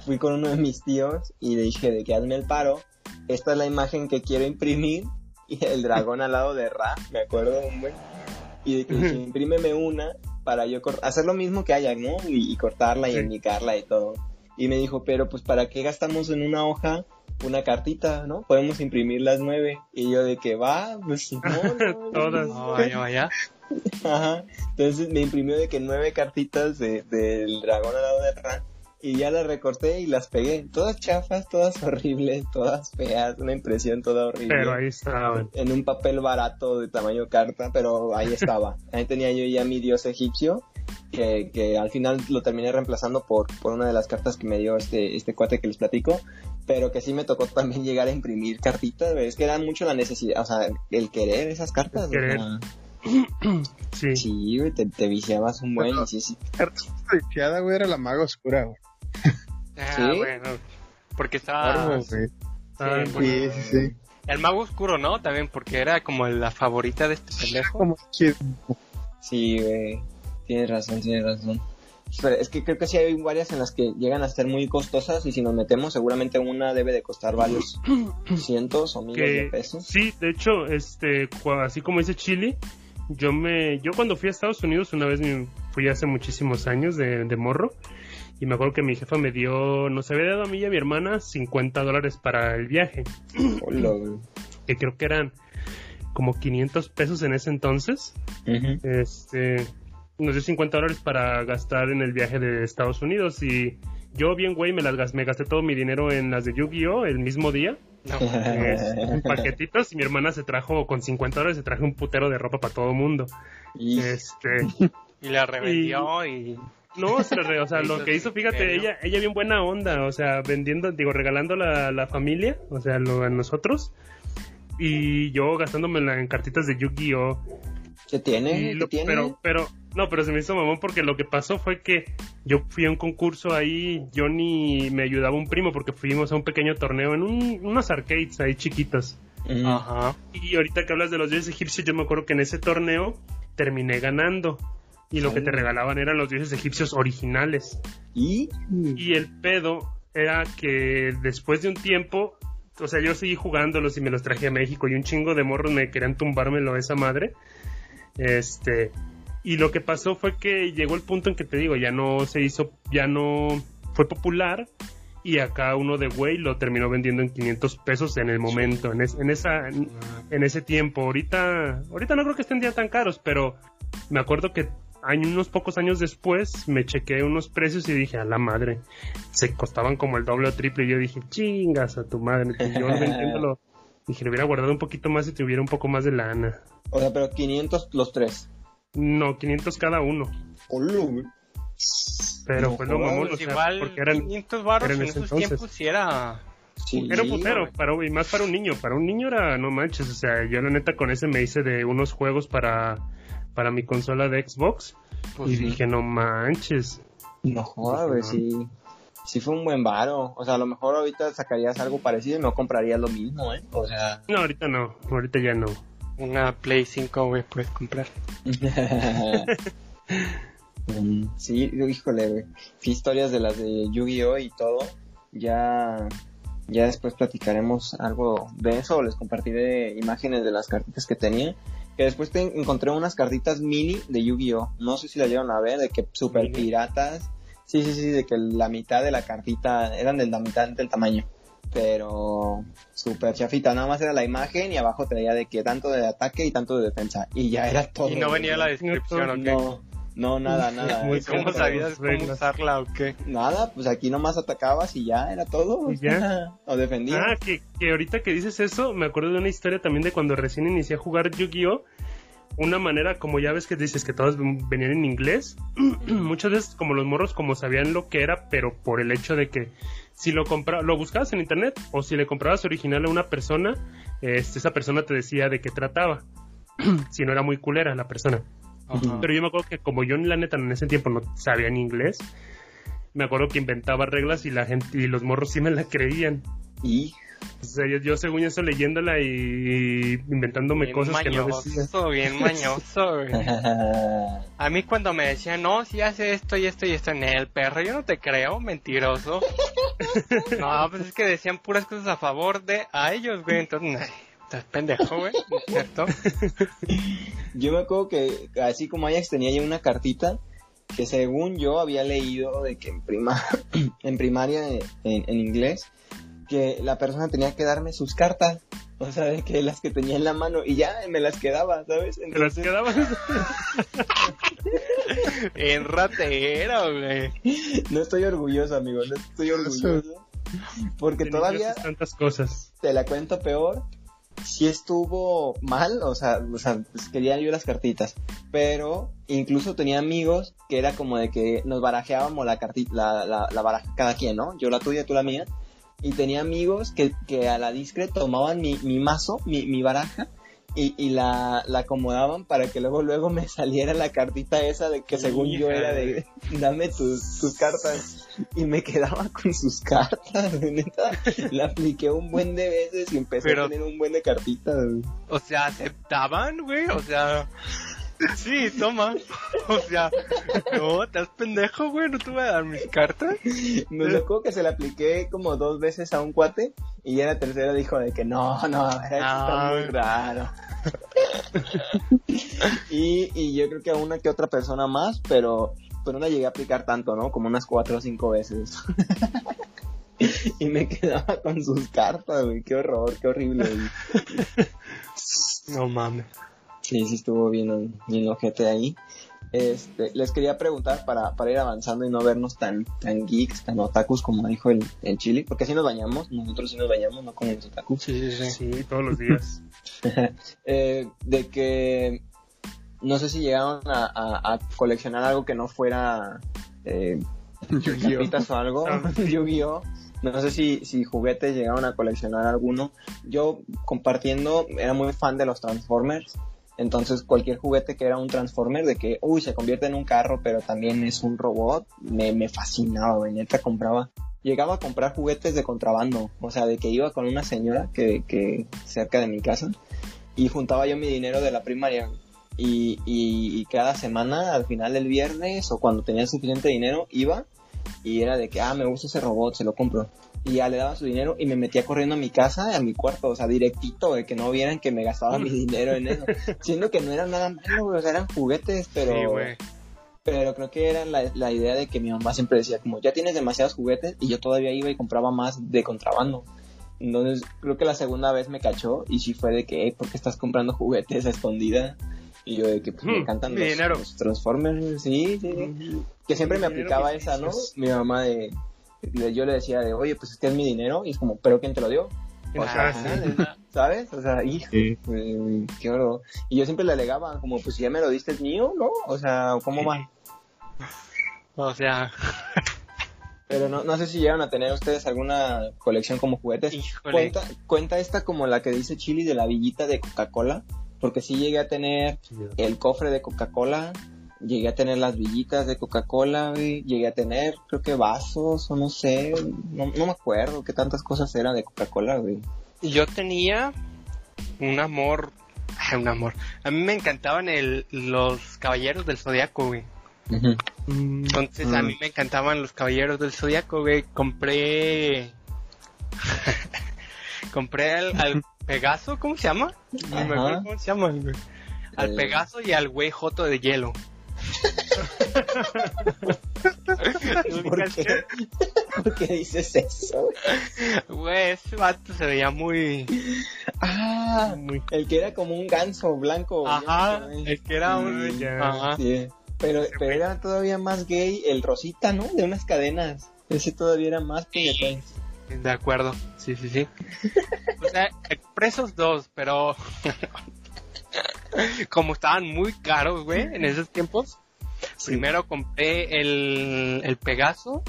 Speaker 3: fui con uno de mis tíos y le dije de que hazme el paro, esta es la imagen que quiero imprimir y el dragón al lado de Ra, me acuerdo un buen, y de que dije, imprímeme una para yo hacer lo mismo que haya, ¿no? Y, y cortarla y
Speaker 1: Sí.
Speaker 3: enmicarla y todo. Y me dijo, pero pues ¿para qué gastamos en una hoja una cartita, ¿no? Podemos imprimir las nueve. Y yo de que va, pues no, no,
Speaker 1: Todas.
Speaker 3: no.
Speaker 2: Vaya, vaya.
Speaker 3: Ajá. Entonces me imprimió de que nueve cartitas de, del dragón al lado de Ra. Y ya las recorté y las pegué. Todas chafas, todas horribles, todas feas. Una impresión toda horrible.
Speaker 1: pero ahí estaban
Speaker 3: En un papel barato de tamaño carta, pero ahí estaba. Ahí tenía yo ya mi dios egipcio. Que, que al final lo terminé reemplazando por, por una de las cartas que me dio este, este cuate que les platico. Pero que sí me tocó también llegar a imprimir cartitas. Es que era mucho la necesidad, o sea, el querer esas cartas.
Speaker 1: El querer.
Speaker 3: o sea,
Speaker 1: sí
Speaker 3: Sí, güey, te, te viciabas un buen. y sí, sí.
Speaker 4: Carta viciada, güey, era la maga oscura, güey.
Speaker 2: Ah,
Speaker 3: ¿Sí?
Speaker 2: bueno. Porque estaba...
Speaker 4: Claro, güey.
Speaker 1: Ah,
Speaker 2: Sí,
Speaker 4: Sí, sí, sí.
Speaker 2: El mago oscuro, ¿no? También porque era como la favorita de este pendejo.
Speaker 4: Como
Speaker 3: Sí, güey. Tienes razón, tienes razón. Es que creo que sí hay varias en las que llegan a ser muy costosas y si nos metemos seguramente una debe de costar varios cientos o miles de pesos.
Speaker 1: sí, de hecho, este, así como dice Chile, yo me, yo cuando fui a Estados Unidos una vez me fui hace muchísimos años de, de morro y me acuerdo que mi jefa me dio, nos había dado a mí y a mi hermana 50 dólares para el viaje,
Speaker 3: Hola,
Speaker 1: que creo que eran como 500 pesos en ese entonces. Este, nos dio 50 dólares para gastar en el viaje de Estados Unidos y Yo bien, güey, me las gas- me gasté todo mi dinero en las de Yu-Gi-Oh el mismo día.
Speaker 2: No.
Speaker 1: es, en paquetitos y mi hermana se trajo con 50 dólares se trajo un putero de ropa para todo mundo
Speaker 3: Y
Speaker 1: este
Speaker 2: Y la revendió y...
Speaker 1: no se o sea lo que hizo fíjate ella ella bien buena onda o sea vendiendo digo regalando la, la familia o sea lo, a nosotros y yo gastándomela en cartitas de Yu-Gi-Oh
Speaker 3: ¿qué tiene? ¿Qué tiene?
Speaker 1: pero pero no pero se me hizo mamón porque lo que pasó fue que yo fui a un concurso ahí Johnny me ayudaba un primo porque fuimos a un pequeño torneo en un- unos arcades ahí chiquitos
Speaker 3: Mm.
Speaker 2: Ajá.
Speaker 1: Y ahorita que hablas de los dioses egipcios, yo me acuerdo que en ese torneo terminé ganando. Y lo que te regalaban eran los dioses egipcios originales.
Speaker 3: ¿Y?
Speaker 1: Y el pedo era que después de un tiempo, o sea, yo seguí jugándolos y me los traje a México y un chingo de morros me querían tumbármelo esa madre. Este, y lo que pasó fue que llegó el punto en que te digo, ya no se hizo, ya no fue popular y acá uno de güey lo terminó vendiendo en 500 pesos en el momento, en, es- en esa en, en ese tiempo. Ahorita ahorita no creo que estén ya tan caros, pero me acuerdo que año- unos pocos años después me chequé unos precios y dije, a la madre, se costaban como el doble o triple. Y yo dije, chingas a tu madre. Y yo vendiéndolo, dije, le hubiera guardado un poquito más y tuviera un poco más de lana.
Speaker 3: O sea, pero 500 los tres.
Speaker 1: No, 500 cada uno.
Speaker 3: Güey.
Speaker 1: Pero
Speaker 3: No
Speaker 1: fue lo
Speaker 3: jodas.
Speaker 1: mamón, o
Speaker 2: Pues
Speaker 1: sea,
Speaker 2: igual
Speaker 1: porque eran,
Speaker 2: 500 baros
Speaker 1: eran
Speaker 2: en esos
Speaker 1: entonces.
Speaker 2: tiempos sí era...
Speaker 3: Sí,
Speaker 1: Era un putero, para, y más para un niño. Para un niño era, no manches, o sea, yo la neta con ese me hice de unos juegos para, para mi consola de Xbox.
Speaker 2: Pues
Speaker 1: y
Speaker 2: sí.
Speaker 1: dije, no manches.
Speaker 3: No jodas, güey, sí. Sí fue un buen varo. O sea, a lo mejor ahorita sacarías algo parecido y no comprarías lo mismo, ¿eh? O sea...
Speaker 1: No, ahorita no, ahorita ya no.
Speaker 2: Una Play 5, güey, puedes comprar.
Speaker 3: Sí, híjole, güey. Historias de las de Yu-Gi-Oh y todo. Ya, ya después platicaremos algo de eso. Les compartiré imágenes de las cartitas que tenía. Que después te encontré unas cartitas mini de Yu-Gi-Oh. No sé si la llegaron a ver, de que super piratas. Sí, sí, sí, de que la mitad de la cartita eran de la mitad del tamaño. Pero super chafita, nada más era la imagen y abajo traía de que tanto de ataque y tanto de defensa. Y ya era todo.
Speaker 2: Y no venía la descripción, ¿o qué?
Speaker 3: No, no, nada, nada.
Speaker 1: Muy
Speaker 2: ¿Y ¿Cómo sabías cómo usarla o qué?
Speaker 3: Nada, pues aquí nomás atacabas y ya era todo.
Speaker 1: Y ya.
Speaker 3: o defendías.
Speaker 1: Ah, que, que ahorita que dices eso, me acuerdo de una historia también de cuando recién inicié a jugar Yu-Gi-Oh! Una manera, como ya ves que dices que todos venían en inglés, muchas veces como los morros como sabían lo que era, pero por el hecho de que si lo compra lo buscabas en internet o si le comprabas original a una persona, este, esa persona te decía de qué trataba, si no era muy culera la persona.
Speaker 2: Ajá.
Speaker 1: Pero yo me acuerdo que como yo la neta en ese tiempo no sabía en inglés, me acuerdo que inventaba reglas y la gente y los morros sí me la creían.
Speaker 3: Y
Speaker 1: O sea, yo, yo según eso leyéndola y inventándome
Speaker 2: Bien
Speaker 1: cosas que no decía.
Speaker 2: mañoso, bien mañoso, güey. A mí cuando me decían, no, si hace esto y esto y esto en el perro, yo no te creo, mentiroso. No, pues es que decían puras cosas a favor de a ellos, güey. Entonces, estás pendejo, güey, ¿no es ¿cierto?
Speaker 3: yo me acuerdo que así como Ajax tenía ya una cartita que según yo había leído de que en, prima, en primaria en, en inglés que la persona tenía que darme sus cartas. O sea, de que las que tenía en la mano y ya me las quedaba, ¿sabes?
Speaker 1: Te las quedabas.
Speaker 2: En ratero, güey.
Speaker 3: no estoy orgulloso, amigo, no estoy orgulloso. Porque todavía
Speaker 1: tantas cosas.
Speaker 3: te la cuento peor. Sí estuvo mal, o sea, o sea, pues quería yo las cartitas, pero incluso tenía amigos que era como de que nos barajeábamos la cartita, la, la, la baraja cada quien, ¿no? Yo la tuya, tú la mía, y tenía amigos que, que a la discre tomaban mi, mi mazo, mi, mi baraja, y, y la, la acomodaban para que luego luego me saliera la cartita esa de que según yo era de dame tus, tus cartas. Y me quedaba con sus cartas neta. La apliqué un buen de veces y empecé
Speaker 2: Pero-
Speaker 3: a tener un buen de cartitas.
Speaker 2: O sea, aceptaban, güey, o sea... Sí, toma. O sea, no, estás pendejo, güey, no te voy a dar mis cartas.
Speaker 3: me acuerdo que se la apliqué como dos veces a un cuate y ya la tercera dijo de que no, no, eso está muy
Speaker 2: Ah.
Speaker 3: raro y, y yo creo que a una que otra persona más pero pero no la llegué a aplicar tanto, ¿no? Como unas cuatro o cinco veces. y me quedaba con sus cartas, güey. Qué horror, qué horrible, güey.
Speaker 2: No mames.
Speaker 3: Sí, sí estuvo bien, bien ojete ahí. Este, les quería preguntar para, para ir avanzando y no vernos tan, tan geeks, tan otakus como dijo el, el Chili, porque si nos bañamos, nosotros sí nos bañamos, no como los otakus.
Speaker 2: Sí, sí, sí.
Speaker 1: Sí, todos los días.
Speaker 3: Eh, de que no sé si llegaron a, a- a coleccionar algo que no fuera eh, o algo,
Speaker 1: Ah.
Speaker 3: Yu-Gi-Oh. No sé si, si juguetes llegaron a coleccionar alguno. Yo compartiendo era muy fan de los Transformers. Entonces cualquier juguete que era un Transformer de que, uy, se convierte en un carro, pero también es un robot, me, me fascinaba, güey. Neta compraba. Llegaba a comprar juguetes de contrabando. O sea, de que iba con una señora que, que cerca de mi casa y juntaba yo mi dinero de la primaria. Y, y, y cada semana, al final del viernes o cuando tenía suficiente dinero, iba y era de que, ah, me gusta ese robot, se lo compro. Y ya le daba su dinero y me metía corriendo a mi casa, a mi cuarto, o sea, directito, de que no vieran que me gastaba mi dinero en eso. Siendo que no era nada malo, o sea, eran juguetes, pero,
Speaker 2: Sí, güey.
Speaker 3: pero creo que era la, la idea de que mi mamá siempre decía, como, ya tienes demasiados juguetes, y yo todavía iba y compraba más de contrabando. Entonces, creo que la segunda vez me cachó y sí fue de que, "Ey, ¿por qué estás comprando juguetes a escondida? Y yo de que pues, me
Speaker 1: Hmm,
Speaker 3: encantan los, los Transformers, sí, sí, sí. Que siempre me aplicaba esa, ¿no? Mi mamá de- yo le decía de, oye, pues es que es mi dinero, y es como, ¿pero quién te lo dio? O sea,
Speaker 1: Ah, sí.
Speaker 3: ¿sabes? O sea, hijo, eh, qué horror. Y yo siempre le alegaba, como, pues si ya me lo diste es mío, ¿no? O sea, ¿cómo va?
Speaker 2: O sea,
Speaker 3: Pero no, no sé si llegan a tener ustedes alguna colección como juguetes.
Speaker 2: híjole.
Speaker 3: Cuenta, cuenta esta como la que dice Chili de la villita de Coca-Cola, porque sí llegué a tener el cofre de Coca-Cola, llegué a tener las villitas de Coca-Cola, güey, llegué a tener, creo que vasos, o no sé, no, no me acuerdo qué tantas cosas eran de Coca-Cola, güey.
Speaker 2: Yo tenía un amor, un amor. A mí me encantaban el, los caballeros del zodiaco, güey. Entonces a
Speaker 4: Mm.
Speaker 2: mí me encantaban los caballeros del zodiaco, güey. Compré. Compré al, al Pegaso, ¿cómo se llama? Ni me acuerdo cómo se llama, güey. Al Pegaso y al güey Joto de hielo.
Speaker 3: ¿Por qué? ¿Por qué dices eso?
Speaker 2: Güey, ese vato se veía muy.
Speaker 3: Ah,
Speaker 2: muy...
Speaker 3: el que era como un ganso blanco.
Speaker 2: Ajá,
Speaker 3: ¿no?
Speaker 2: el que era un. Ajá.
Speaker 3: Sí. Pero, pero era todavía más gay el rosita, ¿no? De unas cadenas. Ese todavía era más puñetón.
Speaker 2: De acuerdo, sí, sí, sí. O sea, compré esos dos, pero como estaban muy caros, güey, en esos tiempos, primero compré el, el Pegaso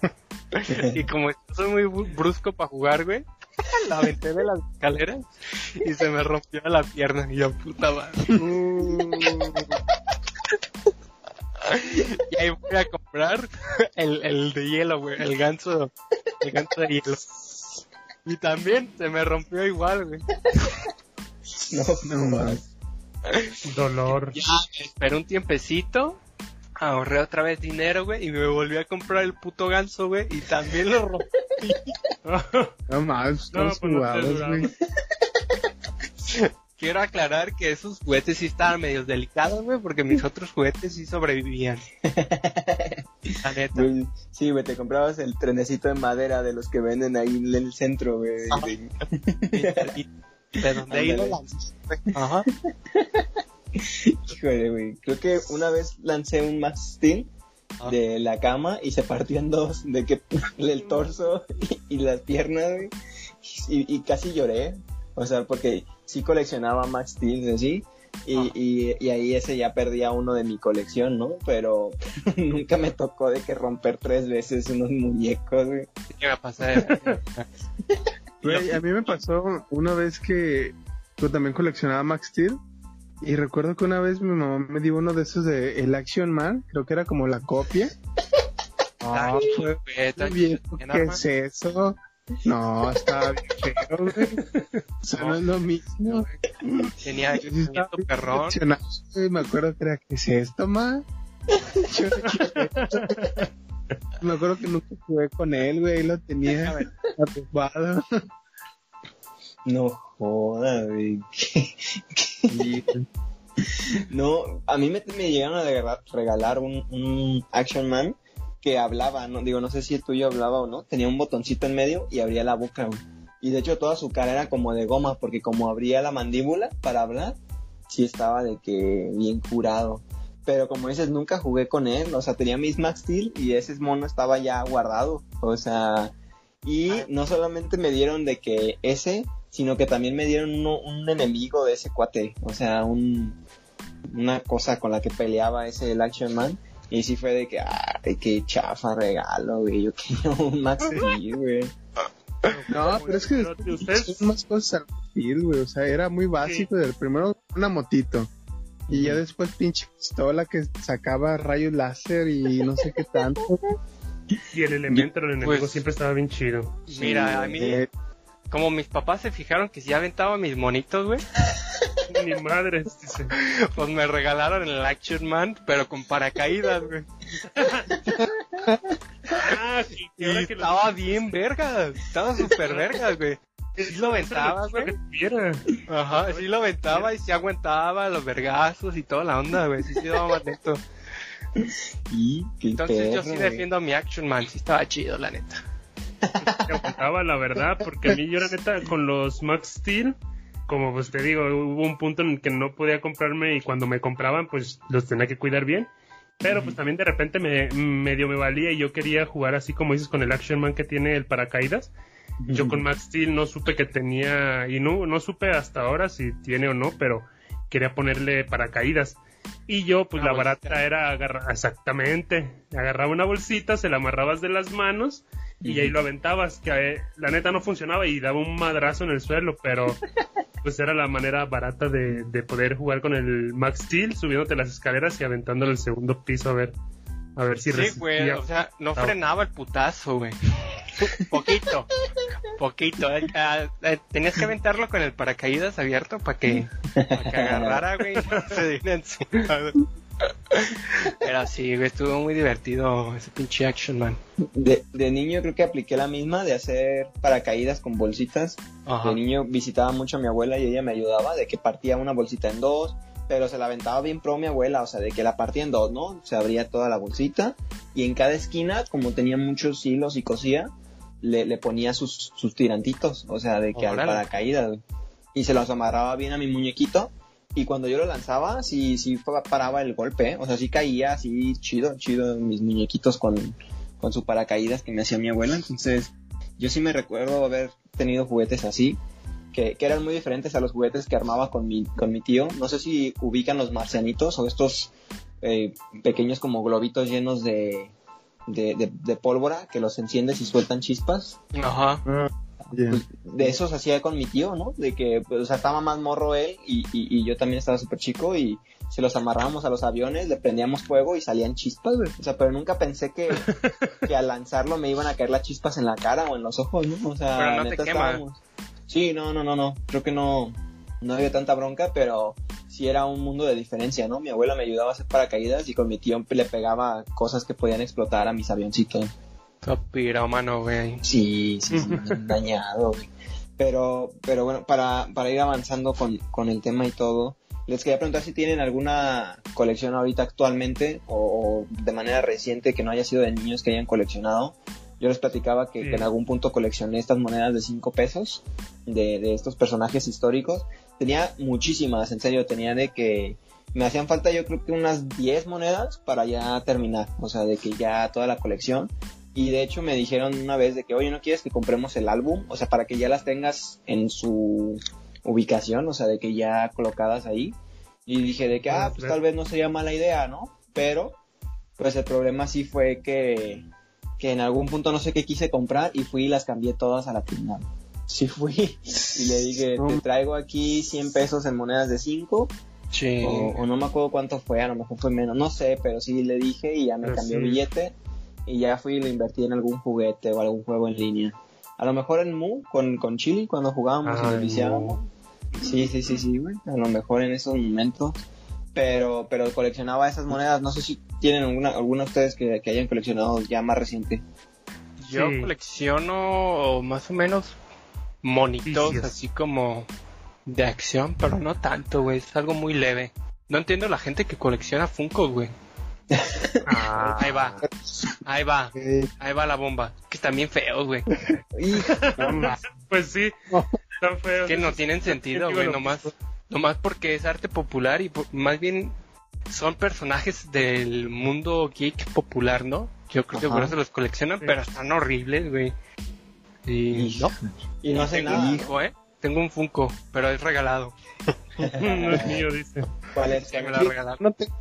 Speaker 2: y como soy muy brusco para jugar, güey, la aventé de las escaleras y se me rompió la pierna y yo, puta madre. Y ahí voy a comprar el, el de hielo, güey, el ganso, el ganso de hielo. Y también se me rompió igual, güey.
Speaker 3: No,
Speaker 4: No más.
Speaker 1: Dolor.
Speaker 2: Ya me esperé un tiempecito, ahorré otra vez dinero, güey, y me volví a comprar el puto ganso, güey, y también lo rompí.
Speaker 4: No más,
Speaker 1: No, pues
Speaker 4: jugados, güey.
Speaker 2: Quiero aclarar que esos juguetes sí estaban medio delicados, güey, porque mis otros juguetes sí sobrevivían. La neta.
Speaker 3: Güey, Sí, güey, te comprabas el trenecito de madera de los que venden ahí en el centro, güey. De-
Speaker 2: De donde ahí lo güey. Ajá.
Speaker 3: Híjole, güey. Creo que una vez lancé un Max Steel
Speaker 2: Ah.
Speaker 3: de la cama y se partió en dos, de que el torso y, y las piernas, güey. Y, y casi lloré. O sea, porque sí coleccionaba Max Steel, así. Y,
Speaker 2: Ah.
Speaker 3: y, y ahí ese ya perdía uno de mi colección, ¿no? Pero nunca me tocó de que romper tres veces unos muñecos, güey.
Speaker 2: ¿Qué va a pasar?
Speaker 4: Güey, a mí me pasó una vez que yo también coleccionaba Max Steel y recuerdo que una vez mi mamá me dio uno de esos de el Action Man, creo que era como la copia.
Speaker 2: Ah, güey, está
Speaker 4: Viejo, ¿Qué es eso? No, estaba bien feo, güey. O sea, no es lo mismo.
Speaker 2: Tenía
Speaker 4: estaba
Speaker 2: tu
Speaker 4: bien
Speaker 2: perrón.
Speaker 4: Me acuerdo que era, ¿qué es esto, ma? Yo no. Me acuerdo que nunca jugué con él, güey, lo tenía arrugado.
Speaker 3: No joda, güey. No, a mí me, me llegaron a regalar, regalar un, un Action Man que hablaba, no digo, no sé si el tuyo hablaba o no, tenía un botoncito en medio y abría la boca, güey. Y de hecho toda su cara era como de goma, porque como abría la mandíbula para hablar, sí estaba de que bien curado. pero como dices, nunca jugué con él, o sea, tenía mis Max Steel y ese mono estaba ya guardado, o sea, y no solamente me dieron de que ese, sino que también me dieron uno- un enemigo de ese cuate, o sea, un, una cosa con la que peleaba ese el Action Man. Y sí fue de que, ay, qué chafa regalo, güey. Yo quiero un Max Steel, güey.
Speaker 4: No, pero es que
Speaker 1: ustedes-
Speaker 4: son más cosas al Steel, güey. O sea, era muy básico. Del primero una motito. Y ya después pinche pistola que sacaba rayos láser y no sé qué tanto.
Speaker 1: Y el elemento del enemigo
Speaker 2: Pues-
Speaker 1: siempre estaba bien chido.
Speaker 2: Mira, a mí,
Speaker 4: Eh,
Speaker 2: como mis papás se fijaron que si aventaba mis monitos, güey,
Speaker 1: Ni madres, dice.
Speaker 2: pues me regalaron el Action Man, pero con paracaídas, güey.
Speaker 1: Ah, sí,
Speaker 2: Y
Speaker 1: ahora que lo-
Speaker 2: estaba bien vergas, estaba súper vergas, güey. Sí lo aventabas, güey. Ajá, sí lo aventaba y sí aguantaba los vergazos y toda la onda, güey. Sí, sí daba más neto.
Speaker 3: Y qué
Speaker 2: Entonces yo sí defiendo a mi Action Man, sí estaba chido, la neta.
Speaker 1: que aguantaba, la verdad, porque a mí yo la neta con los Max Steel, como pues te digo, hubo un punto en el que no podía comprarme y cuando me compraban pues los tenía que cuidar bien. Pero pues también de repente me medio me valía y yo quería jugar así como dices con el Action Man que tiene el paracaídas. Yo con Max Steel no supe que tenía, y no, no supe hasta ahora si tiene o no, pero quería ponerle paracaídas. Y yo, pues
Speaker 2: Una
Speaker 1: la
Speaker 2: bolsita.
Speaker 1: barata era agarrar, exactamente, agarraba una bolsita, se la amarrabas de las manos y ahí lo aventabas, que eh, la neta no funcionaba y daba un madrazo en el suelo, pero pues era la manera barata de, de poder jugar con el Max Steel, subiéndote las escaleras y aventándolo al segundo piso a ver, a ver si
Speaker 2: Sí, güey, o sea, no frenaba el putazo, güey. Poquito, poquito. eh, ah, eh, tenías que aventarlo con el paracaídas abierto para que, pa' que agarrara, güey, y no se diera encima, güey. Pero sí, güey, estuvo muy divertido ese pinche Action Man.
Speaker 3: De, de niño creo que apliqué la misma de hacer paracaídas con bolsitas.
Speaker 2: Ajá.
Speaker 3: De niño visitaba mucho a mi abuela y ella me ayudaba de que partía una bolsita en dos, pero se la aventaba bien pro mi abuela, o sea, de que la partía en dos, ¿no? Se abría toda la bolsita y en cada esquina, como tenía muchos hilos y cosía, le, le ponía sus, sus tirantitos, o sea, de que al paracaídas. Y se los amarraba bien a mi muñequito. Y cuando yo lo lanzaba, sí, sí pa- paraba el golpe, ¿eh? o sea, sí caía así chido, chido mis muñequitos con, con su paracaídas que me hacía mi abuela. Entonces, yo sí me recuerdo haber tenido juguetes así, que, que eran muy diferentes a los juguetes que armaba con mi, con mi tío. No sé si ubican los marcianitos o estos eh, pequeños como globitos llenos de, de, de- de pólvora que los enciendes y sueltan chispas.
Speaker 2: Ajá.
Speaker 4: ah.
Speaker 3: Pues, de esos hacía con mi tío, ¿no? De que, pues, o sea, estaba más morro él y, y, y yo también estaba súper chico y se los amarrábamos a los aviones, le prendíamos fuego y salían chispas, güey. O sea, pero nunca pensé que, que al lanzarlo me iban a caer las chispas en la cara o en los ojos, ¿no? O sea,
Speaker 2: Pero no te
Speaker 3: neta
Speaker 2: quema.
Speaker 3: estábamos- Sí, no, no, no, no. Creo que no, no había tanta bronca, pero sí era un mundo de diferencia, ¿no? Mi abuela me ayudaba a hacer paracaídas y con mi tío le pegaba cosas que podían explotar a mis avioncitos.
Speaker 2: Todo pirómano, güey.
Speaker 3: Sí, sí, sí, dañado, güey. Pero, pero bueno, para, para ir avanzando con, con el tema y todo, les quería preguntar si tienen alguna colección ahorita actualmente o, o de manera reciente que no haya sido de niños que hayan coleccionado. Yo les platicaba que,
Speaker 1: Sí.
Speaker 3: que en algún punto coleccioné estas monedas de 5 pesos de, de estos personajes históricos. Tenía muchísimas, en serio, tenía de que me hacían falta yo creo que unas 10 monedas para ya terminar, o sea, de que ya toda la colección. Y de hecho me dijeron una vez de que, oye, ¿no quieres que compremos el álbum? O sea, para que ya las tengas en su ubicación, o sea, de que ya colocadas ahí. Y dije de que, ah, pues tal vez no sería mala idea, ¿no? Pero, pues el problema sí fue que, que en algún punto no sé qué quise comprar y fui y las cambié todas a la tienda. Sí fui y le dije, te traigo aquí 100 pesos en monedas de 5
Speaker 2: Sí.
Speaker 3: o, o no me acuerdo cuánto fue, a lo mejor fue menos, no sé, pero sí le dije y ya me
Speaker 1: Pero
Speaker 3: cambió
Speaker 1: sí.
Speaker 3: billete y ya fui y lo invertí en algún juguete o algún juego en línea. A lo mejor en Mu con, con Chili cuando jugábamos y
Speaker 1: Ah,
Speaker 3: nos
Speaker 1: en
Speaker 3: viciábamos. Sí, sí, sí, sí, güey. A lo mejor en esos momentos. Pero, pero coleccionaba esas monedas. No sé si tienen alguna, alguna de ustedes que, que hayan coleccionado ya más reciente.
Speaker 2: Yo
Speaker 1: Sí.
Speaker 2: colecciono más o menos monitos
Speaker 1: Vicios.
Speaker 2: así como de acción, pero no tanto, güey. Es algo muy leve. No entiendo la gente que colecciona Funkos, güey.
Speaker 1: Ah,
Speaker 2: Ahí va, ahí va, ahí va la bomba. Que están bien feos, güey.
Speaker 1: pues sí, están feos.
Speaker 2: Que no tienen sentido, güey. Nomás, nomás porque es arte popular y po- más bien son personajes del mundo geek popular, ¿no? Yo creo que por eso los coleccionan,
Speaker 1: Sí.
Speaker 2: pero están horribles, güey. Y no,
Speaker 3: Y no hace
Speaker 2: tengo
Speaker 3: nada.
Speaker 2: un Funko, ¿eh? Tengo un Funko, pero es regalado.
Speaker 1: no es mío, dice.
Speaker 3: ¿Cuál es?
Speaker 2: Sí, me lo regalaron.
Speaker 4: No tengo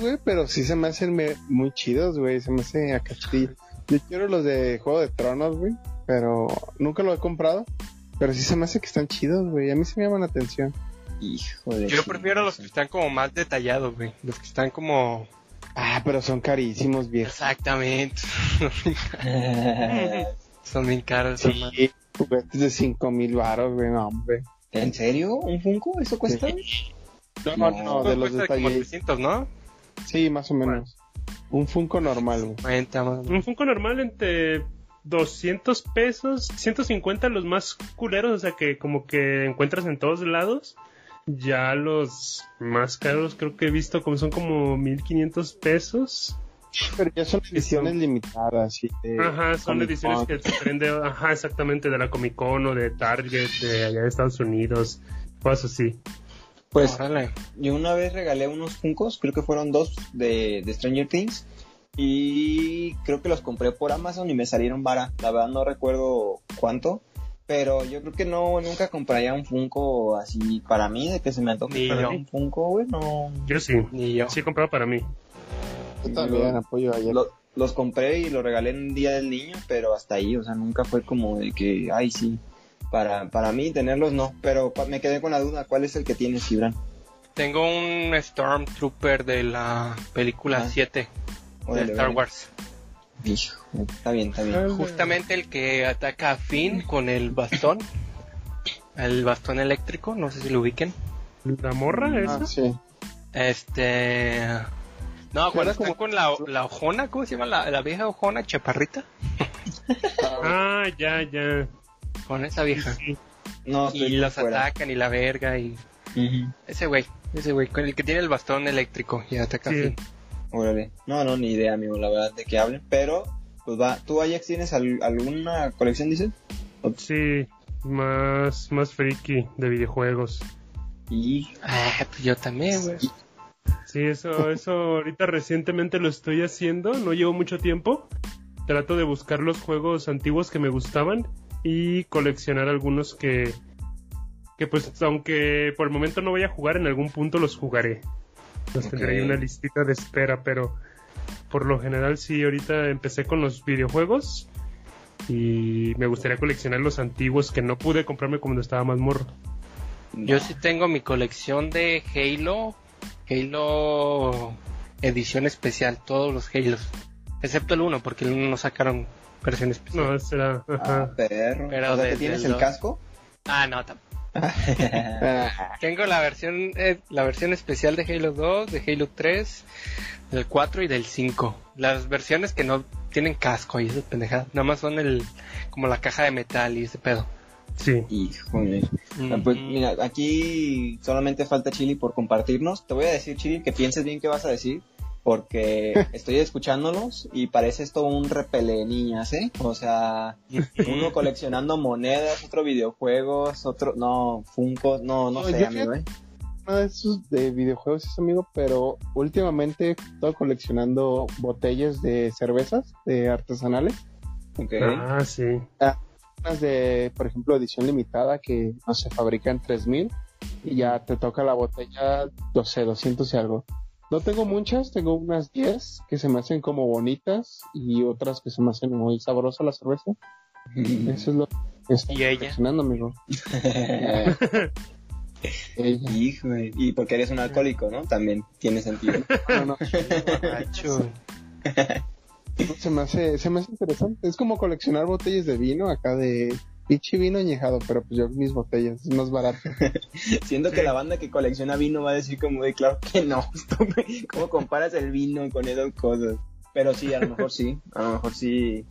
Speaker 4: güey, pero sí se me hacen me- muy chidos, güey. Se me hace acá sí. Yo quiero los de Juego de Tronos, güey, pero nunca lo he comprado. Pero sí se me hace que están chidos, güey. A mí se me llaman la atención.
Speaker 3: Hijo de
Speaker 2: Yo prefiero los que están como más detallados, güey. Los que están como...
Speaker 4: Ah, pero son carísimos, viejo.
Speaker 2: Exactamente. son bien caros. son más-
Speaker 4: Sí, juguetes de 5 mil baros, güey, no, hombre.
Speaker 3: ¿En serio? ¿Un Funko? ¿Eso cuesta?
Speaker 4: No,
Speaker 3: No,
Speaker 4: no, no, de los
Speaker 2: Cuesta como
Speaker 4: detalles.
Speaker 2: 300, ¿no?
Speaker 4: Sí, más o menos. Un Funko normal, güey.
Speaker 2: 40 más.
Speaker 1: Un Funko normal entre 200 pesos, 150 los más culeros, o sea que como que encuentras en todos lados. Ya los más caros creo que he visto como son como 1500 pesos.
Speaker 4: Pero ya son ediciones limitadas, sí. de
Speaker 1: Ajá, son ediciones que se traen de, ajá, exactamente, de la Comic Con o de Target, de allá de Estados Unidos, cosas así.
Speaker 3: Pues
Speaker 2: Órale.
Speaker 3: yo una vez regalé unos Funkos, creo que fueron dos de, de Stranger Things. Y creo que los compré por Amazon y me salieron vara. La verdad no recuerdo cuánto. Pero yo creo que no, nunca compraría un Funko así para mí, de que se me antoje un Funko, güey, no.
Speaker 1: Yo sí,
Speaker 2: Ni yo.
Speaker 1: sí he comprado para mí.
Speaker 4: Yo también apoyo ayer.
Speaker 3: Lo- los compré y los regalé en el Día del Niño, pero hasta ahí, o sea, nunca fue como de que, ay, sí. Para, para mí tenerlos no, pero me quedé con la duda, ¿cuál es el que tienes, Gibran?
Speaker 2: Tengo un Stormtrooper de la película
Speaker 3: Ah.
Speaker 2: 7 de
Speaker 3: Órale,
Speaker 2: Star. Wars.
Speaker 3: Hijo, está bien, está bien.
Speaker 2: Justamente el que ataca a Finn con el bastón. El bastón eléctrico, no sé si lo ubiquen.
Speaker 1: ¿La morra
Speaker 4: Ah,
Speaker 1: esa?
Speaker 4: sí.
Speaker 2: Este. No, cuando está
Speaker 4: como-
Speaker 2: con la, la ojona, ¿cómo se llama? La, la vieja ojona chaparrita.
Speaker 1: Ah, ya, ya.
Speaker 2: Con esa vieja.
Speaker 1: Sí.
Speaker 3: No,
Speaker 2: Y los
Speaker 3: fuera.
Speaker 2: atacan y la verga y. Ese güey, ese güey, con el que tiene el bastón eléctrico y ataca
Speaker 1: Sí.
Speaker 3: Órale. No, no, ni idea, amigo, la verdad, de qué hablen. Pero, pues va. ¿Tú, Ajax, tienes al- alguna colección, dices?
Speaker 1: Sí, más, más friki de videojuegos.
Speaker 3: Y...
Speaker 2: Ah, pues yo también, güey.
Speaker 1: Sí, eso, eso ahorita recientemente lo estoy haciendo, no llevo mucho tiempo. Trato de buscar los juegos antiguos que me gustaban y coleccionar algunos que, que pues aunque por el momento no voy a jugar, en algún punto los jugaré. Los tendré ahí una listita de espera, pero por lo general sí, ahorita empecé con los videojuegos y me gustaría coleccionar los antiguos que no pude comprarme cuando estaba más morro.
Speaker 2: Yo sí tengo mi colección de Halo, Halo edición especial, todos los Halos, excepto el 1, porque el 1 no sacaron versión especial.
Speaker 1: No, será,
Speaker 3: Ah, perro.
Speaker 2: Pero
Speaker 3: o sea, ¿te
Speaker 2: desde
Speaker 3: tienes
Speaker 2: el
Speaker 3: casco?
Speaker 2: Ah, no, tampoco.
Speaker 4: Ah,
Speaker 2: Tengo la versión eh, la versión especial de Halo 2, de Halo 3, del 4 y del 5. Las versiones que no tienen casco y esas pendejadas, nada más son el como la caja de metal y ese pedo.
Speaker 1: Sí.
Speaker 3: Híjole. Ah, Pues
Speaker 2: Mm.
Speaker 3: mira, aquí solamente falta Chili por compartirnos. Te voy a decir, Chili, que pienses bien qué vas a decir. Porque estoy escuchándolos y parece esto un repele niñas, ¿eh? O sea, uno coleccionando monedas, otro videojuegos, otro, no, Funko, no, no
Speaker 4: No,
Speaker 3: sé,
Speaker 4: yo
Speaker 3: amigo, ¿eh?
Speaker 4: uno de esos de videojuegos es amigo, pero últimamente he estado coleccionando botellas de cervezas de artesanales.
Speaker 1: Ah, sí.
Speaker 4: Unas de, por ejemplo, edición limitada que no se fabrican 3000 y ya te toca la botella, no sé, 200 y algo. No tengo muchas, tengo unas 10 que se me hacen como bonitas y otras que se me hacen muy sabrosa la cerveza. Eso es lo que estoy amigo. Eh, ella.
Speaker 3: Híjole. Y porque eres un alcohólico, ¿no? También tiene sentido.
Speaker 4: No, no,
Speaker 2: Borracho.
Speaker 4: no, se me hace, se me hace interesante. Es como coleccionar botellas de vino acá de pinche vino añejado, pero pues yo mis botellas, es más barato.
Speaker 3: Siento que la banda que colecciona vino va a decir como de claro que no. ¿Cómo comparas el vino con esas cosas? Pero sí, a lo mejor sí. A lo mejor sí.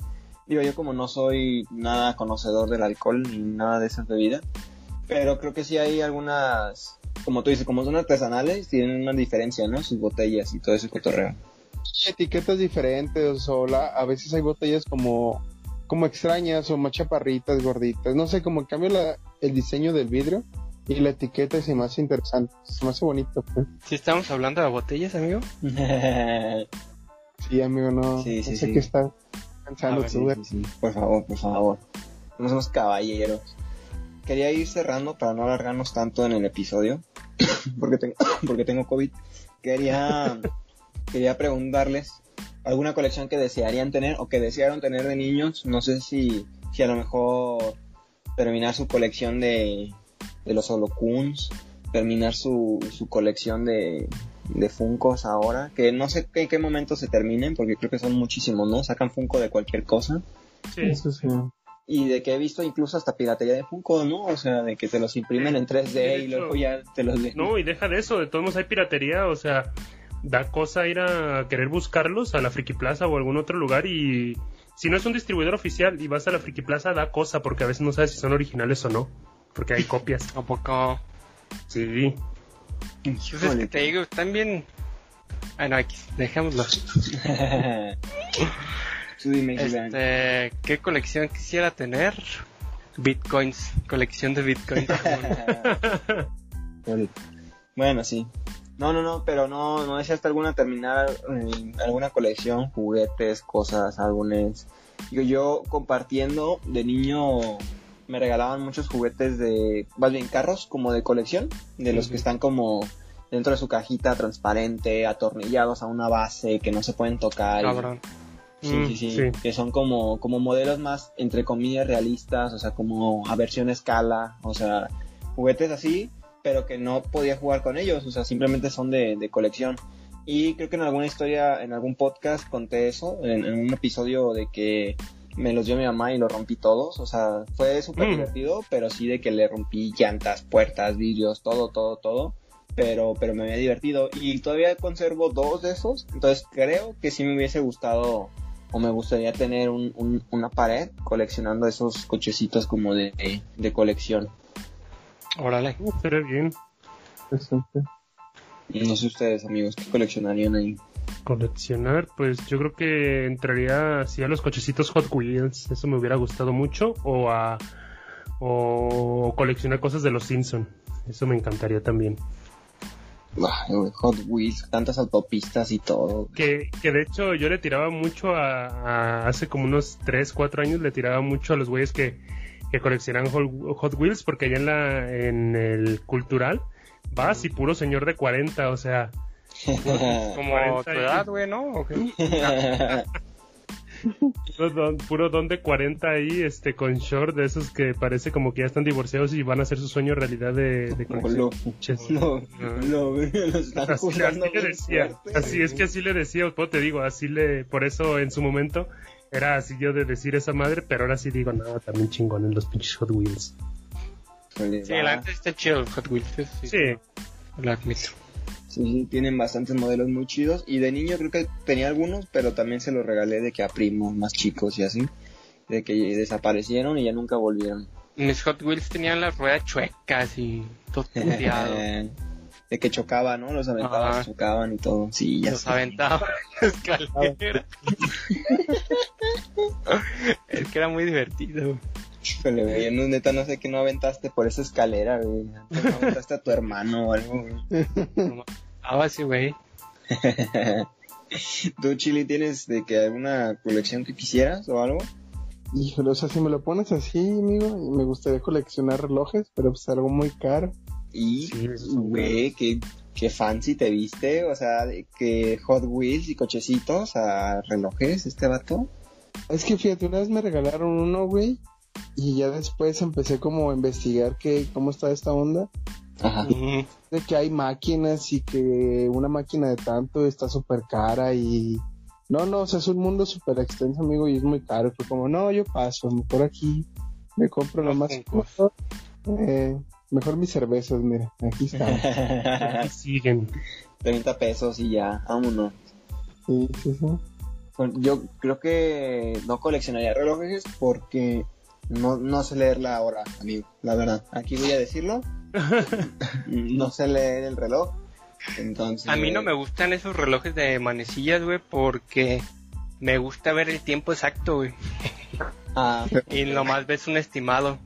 Speaker 3: Digo, yo como no soy nada conocedor del alcohol ni nada de esas bebidas. Pero creo que sí hay algunas, como tú dices, como son artesanales, tienen una diferencia, ¿no? Sus botellas y todo ese cotorreo.
Speaker 4: Etiquetas diferentes o la, a veces hay botellas como como extrañas o más chaparritas, gorditas, no sé, como cambio la, el diseño del vidrio y la etiqueta es más interesante, se me hace bonito. Pues.
Speaker 2: ¿Sí estamos hablando de botellas, amigo?
Speaker 4: sí, amigo, no,
Speaker 3: Sí, sí,
Speaker 4: no sé
Speaker 3: sí.
Speaker 4: qué está pensando
Speaker 2: ver,
Speaker 4: tú.
Speaker 3: Sí, sí, sí. Por favor, por favor. No somos caballeros. Quería ir cerrando para no alargarnos tanto en el episodio. porque, tengo, porque tengo COVID. Quería, quería preguntarles alguna colección que desearían tener o que desearon tener de niños. No sé si, si a lo mejor terminar su colección de, de los Holocuns, terminar su, su colección de, de Funkos ahora, que no sé en qué momento se terminen, porque creo que son muchísimos, ¿no? Sacan Funko de cualquier cosa.
Speaker 1: Sí.
Speaker 4: Eso sí.
Speaker 3: Y de que he visto incluso hasta piratería de Funko, ¿no? O sea, de que te los imprimen en 3D
Speaker 1: de
Speaker 3: y
Speaker 1: hecho.
Speaker 3: luego ya te los dejan.
Speaker 1: No, y deja de eso, de todos modos hay piratería, o sea, da cosa ir a querer buscarlos a la Friki Plaza o algún otro lugar y si no es un distribuidor oficial y vas a la Friki Plaza, da cosa porque a veces no sabes si son originales o no, porque hay copias.
Speaker 2: ¿A poco?
Speaker 1: Sí.
Speaker 2: Pues es que te digo, están bien... Bueno, aquí, dejémoslo.
Speaker 3: Tú dime, Gibran.
Speaker 2: Este, ¿Qué colección quisiera tener? Bitcoins, colección de bitcoins.
Speaker 3: Bueno, sí. No, no, no, pero no, no deseaste alguna terminar eh, alguna colección, juguetes, cosas, álbumes. Digo, yo compartiendo de niño me regalaban muchos juguetes de, más bien carros como de colección, de los que están como dentro de su cajita transparente, atornillados a una base que no se pueden tocar.
Speaker 2: Cabrón.
Speaker 3: Sí,
Speaker 1: Mm,
Speaker 3: sí, sí,
Speaker 1: sí.
Speaker 3: que son como, como modelos más, entre comillas, realistas, o sea, como a versión escala, o sea, juguetes así, pero que no podía jugar con ellos, o sea, simplemente son de, de colección. Y creo que en alguna historia, en algún podcast conté eso, en, en un episodio de que me los dio mi mamá y los rompí todos, o sea, fue súper
Speaker 1: Mm.
Speaker 3: divertido, pero sí de que le rompí llantas, puertas, vidrios, todo, todo, todo. Pero, pero me había divertido y todavía conservo dos de esos, entonces creo que sí me hubiese gustado o me gustaría tener un, un- una pared coleccionando esos cochecitos como de, de, de colección.
Speaker 2: Órale.
Speaker 1: Uh, Pero bien.
Speaker 4: Interesante.
Speaker 3: No sé ustedes, amigos, ¿qué coleccionarían ahí?
Speaker 1: Coleccionar, pues yo creo que entraría así a los cochecitos Hot Wheels, eso me hubiera gustado mucho, o a o coleccionar cosas de los Simpson, eso me encantaría también.
Speaker 3: Hot Wheels, tantas autopistas y todo.
Speaker 1: Que, que de hecho yo le tiraba mucho a, a- hace como unos 3, 4 años le tiraba mucho a los güeyes que, que coleccionan Hot, Wheels porque allá en la en el cultural vas y puro señor de 40, o sea,
Speaker 2: Como
Speaker 1: 40
Speaker 2: tu edad, güey, ¿no?
Speaker 1: Puro don, puro don de 40 ahí este con short de esos que parece como que ya están divorciados y van a hacer su sueño realidad de, de colección.
Speaker 3: lo,
Speaker 1: Pinches.
Speaker 3: lo, lo, lo están
Speaker 1: Así, así le decía, así es que así le decía, pues te digo, así le, por eso en su momento era así yo de decir esa madre, pero ahora sí digo, no, también chingones los pinches Hot Wheels.
Speaker 2: Sí, la neta está chido el Hot Wheels. Sí,
Speaker 1: Sí,
Speaker 2: Lo admito.
Speaker 3: Sí, sí, tienen bastantes modelos muy chidos. Y de niño creo que tenía algunos, pero también se los regalé de que a primos más chicos y así. De que desaparecieron y ya nunca volvieron.
Speaker 2: Mis Hot Wheels tenían las ruedas chuecas y todo puteado.
Speaker 3: de que chocaban, ¿no? Los aventaban,
Speaker 2: Ajá.
Speaker 3: chocaban y todo. Sí, ya
Speaker 2: Los
Speaker 3: sé.
Speaker 2: aventaba en la escalera. es que era muy divertido. güey.
Speaker 3: Híjole, güey, no, neta, no sé qué no aventaste por esa escalera, güey. No aventaste a tu hermano o algo, güey.
Speaker 2: Ah, sí, güey.
Speaker 3: ¿Tú, Chili, tienes de que alguna colección que quisieras o algo?
Speaker 4: Híjole, o sea, si me lo pones así, amigo, me gustaría coleccionar relojes, pero pues algo muy caro.
Speaker 3: Y, güey, qué, qué fancy te viste. O sea, de que Hot Wheels y cochecitos a relojes, este vato.
Speaker 4: Es que fíjate, una vez me regalaron uno, güey, y ya después empecé como a investigar que, cómo está esta onda,
Speaker 3: Ajá.
Speaker 4: De que hay máquinas y que una máquina de tanto está súper cara y... No, no, o sea, es un mundo súper extenso, amigo, y es muy caro. Fue como, no, yo paso, mejor aquí me compro lo
Speaker 2: Los
Speaker 4: más. Eh, mejor mis cervezas, mira, aquí está.
Speaker 1: y siguen.
Speaker 3: 30 pesos y ya, vámonos.
Speaker 4: Sí, sí, sí.
Speaker 3: Yo creo que no coleccionaría relojes porque no, no sé leer la hora, amigo. La verdad, aquí voy a decirlo. no sé leer el reloj. Entonces.
Speaker 2: A mí no me gustan esos relojes de manecillas, güey, porque me gusta ver el tiempo exacto, güey.
Speaker 3: Ah,
Speaker 2: Y nomás ves un estimado.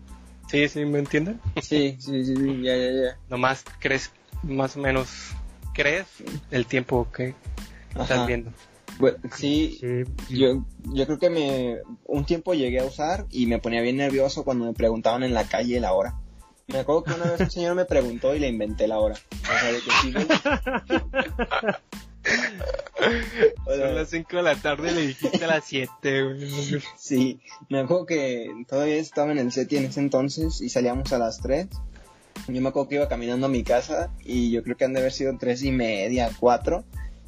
Speaker 2: Sí, sí, ¿me entienden?
Speaker 3: Sí, sí, sí, sí, ya, ya, ya.
Speaker 2: Nomás crees, más o menos, crees el tiempo que estás
Speaker 3: Ajá.
Speaker 2: viendo.
Speaker 3: Bueno, sí,
Speaker 1: Sí,
Speaker 3: yo, yo creo que me un tiempo llegué a usar y me ponía bien nervioso cuando me preguntaban en la calle la hora. Me acuerdo que una vez un señor me preguntó y le inventé la hora. O sea, de que sí, sea,
Speaker 2: Son las 5 de la tarde y le dijiste a las 7, güey.
Speaker 3: Sí, me acuerdo que todavía estaba en el SETI en ese entonces y salíamos a las 3. Yo me acuerdo que iba caminando a mi casa y yo creo que han de haber sido tres y media, cuatro.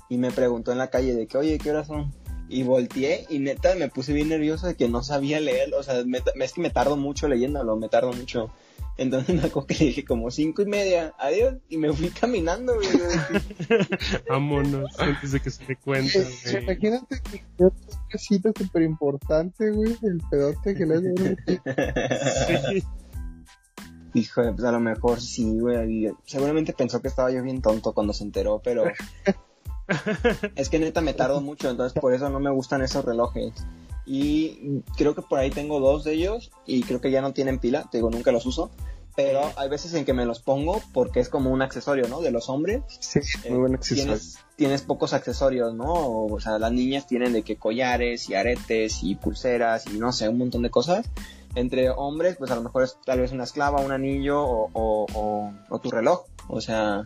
Speaker 3: Y me preguntó en la calle de que, oye, ¿qué horas son? Y volteé y neta me puse bien nervioso de que no sabía leer. O sea, me- es que me tardo mucho leyéndolo, me tardo mucho. Entonces me acuerdo que le dije como cinco y media, adiós. Y me fui caminando, güey.
Speaker 1: Vámonos antes de que se cuenta.
Speaker 4: Pues,
Speaker 1: güey.
Speaker 4: Imagínate que yo un casito súper importante, güey, el pedote que le hace
Speaker 1: Sí.
Speaker 3: Híjole, pues a lo mejor sí, güey. Seguramente pensó que estaba yo bien tonto cuando se enteró, pero es que neta me tardo mucho, entonces por eso no me gustan esos relojes. Y creo que por ahí tengo dos de ellos y creo que ya no tienen pila, te digo, nunca los uso. Pero hay veces en que me los pongo porque es como un accesorio, ¿no? De los hombres.
Speaker 4: Sí,
Speaker 3: Eh,
Speaker 4: muy buen accesorio.
Speaker 3: Tienes, tienes pocos accesorios, ¿no? O, sea, las niñas tienen de que collares y aretes y pulseras y no sé, un montón de cosas. Entre hombres, pues a lo mejor es tal vez una esclava, un anillo o, o, o- o tu reloj. O sea,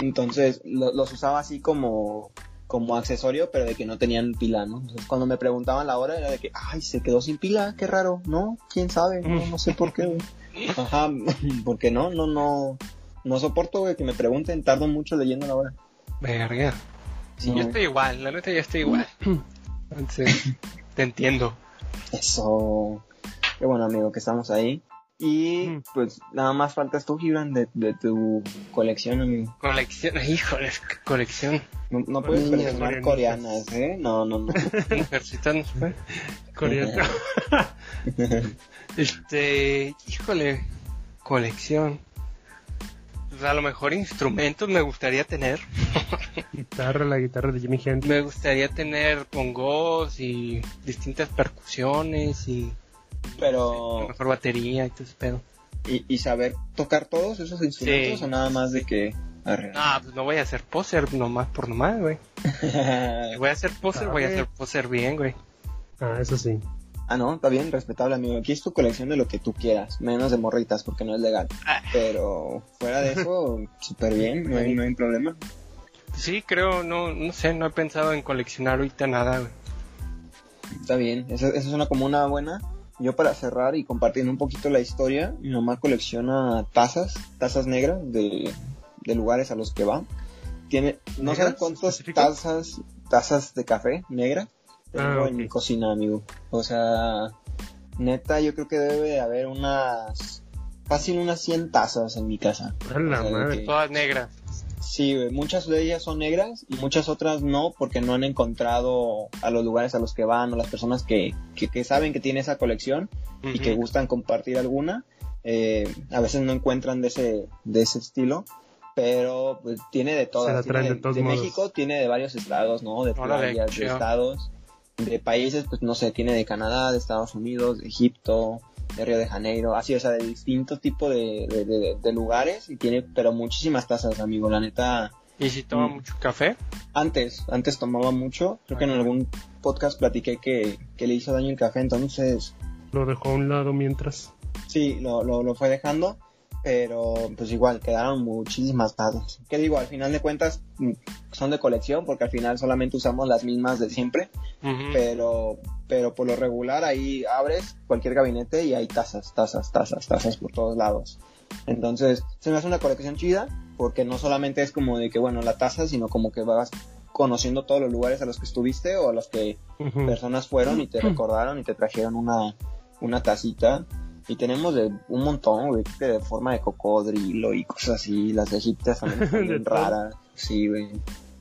Speaker 3: entonces lo- los usaba así como, como accesorio, pero de que no tenían pila, ¿no? Entonces, cuando me preguntaban la hora era de que, ay, se quedó sin pila, qué raro, ¿no? ¿Quién sabe? No, no sé por qué, güey. Ajá, porque no, no, no, no soporto, güey, que me pregunten, tardo mucho leyendo la hora.
Speaker 2: Verga. Sí,
Speaker 3: No.
Speaker 2: yo estoy igual, la neta yo estoy igual. Entonces, te entiendo.
Speaker 3: Eso. Qué bueno, amigo, que estamos ahí. Y
Speaker 1: Mm.
Speaker 3: pues nada más faltas tú, Gibran, de, de tu colección, amigo.
Speaker 2: Colección, híjole, colección.
Speaker 3: No, no puedes
Speaker 1: Niñas
Speaker 3: coleccionar
Speaker 1: coreanitas.
Speaker 3: coreanas, ¿eh? No, no, no.
Speaker 2: Mujercita no fue.
Speaker 1: Coreano.
Speaker 2: Este, híjole, colección. Pues a lo mejor instrumentos me gustaría tener.
Speaker 1: guitarra, la guitarra de Jimi Hendrix.
Speaker 2: Me gustaría tener bongos y distintas percusiones y
Speaker 3: Pero,
Speaker 2: mejor batería y todo ese pedo.
Speaker 3: ¿y, y saber tocar todos esos instrumentos
Speaker 2: Sí.
Speaker 3: o nada más de que... Arre.
Speaker 2: No, pues no voy a ser poser nomás por nomás, güey. Si voy a ser poser, voy a ser poser bien, güey.
Speaker 1: Ah, eso sí.
Speaker 3: ah, no, está bien, respetable, amigo. Aquí es tu colección de lo que tú quieras, menos de morritas, porque no es legal.
Speaker 2: Ah.
Speaker 3: Pero fuera de eso, súper bien, no hay, no hay problema.
Speaker 2: Sí, creo, no, no sé, no he pensado en coleccionar ahorita nada, güey.
Speaker 3: Está bien, esa, esa es una como una buena. Yo para cerrar y compartiendo un poquito la historia, mi mamá colecciona tazas, tazas negras de, de lugares a los que va. Tiene, no sé
Speaker 1: ¿Negras
Speaker 3: cuántas tazas, tazas de café negra tengo
Speaker 1: Ah,
Speaker 3: en mi cocina, amigo. O sea, neta, yo creo que debe de haber unas, fácil unas 100 tazas en mi casa. O sea,
Speaker 1: madre.
Speaker 3: que-
Speaker 2: Todas negras.
Speaker 3: Sí, güey, muchas de ellas son negras y muchas otras no porque no han encontrado a los lugares a los que van o las personas que, que, que saben que tiene esa colección y que gustan compartir alguna. Eh, a veces no encuentran de ese, de ese estilo, pero pues, tiene de todas.
Speaker 1: Se la traen
Speaker 3: de,
Speaker 1: de todos
Speaker 3: de
Speaker 1: modos.
Speaker 3: México tiene de varios estados, ¿no? De playas, de estados. De países, pues no sé, tiene de Canadá, de Estados Unidos, de Egipto, de Río de Janeiro, así, o sea, de distintos tipos de, de, de- de lugares y tiene, pero muchísimas tazas, amigo, la neta.
Speaker 2: ¿Y si toma
Speaker 3: Mm.
Speaker 2: mucho café?
Speaker 3: Antes, antes tomaba mucho, creo que en algún podcast platiqué que, que le hizo daño el café, entonces
Speaker 1: Lo dejó a un lado mientras.
Speaker 3: sí, lo, lo, lo fue dejando, pero pues igual, quedaron muchísimas tazas. ¿Qué digo? Al final de cuentas mm, son de colección porque al final solamente usamos las mismas de siempre, pero, pero por lo regular ahí abres cualquier gabinete y hay tazas, tazas, tazas, tazas por todos lados. Entonces, se me hace una colección chida porque no solamente es como de que, bueno, la taza, sino como que vas conociendo todos los lugares a los que estuviste o a los que personas fueron y te recordaron y te trajeron una, una tacita. Y tenemos de un montón, güey, que de forma de cocodrilo y cosas así. Las egipcias también bien raras. Sí, güey.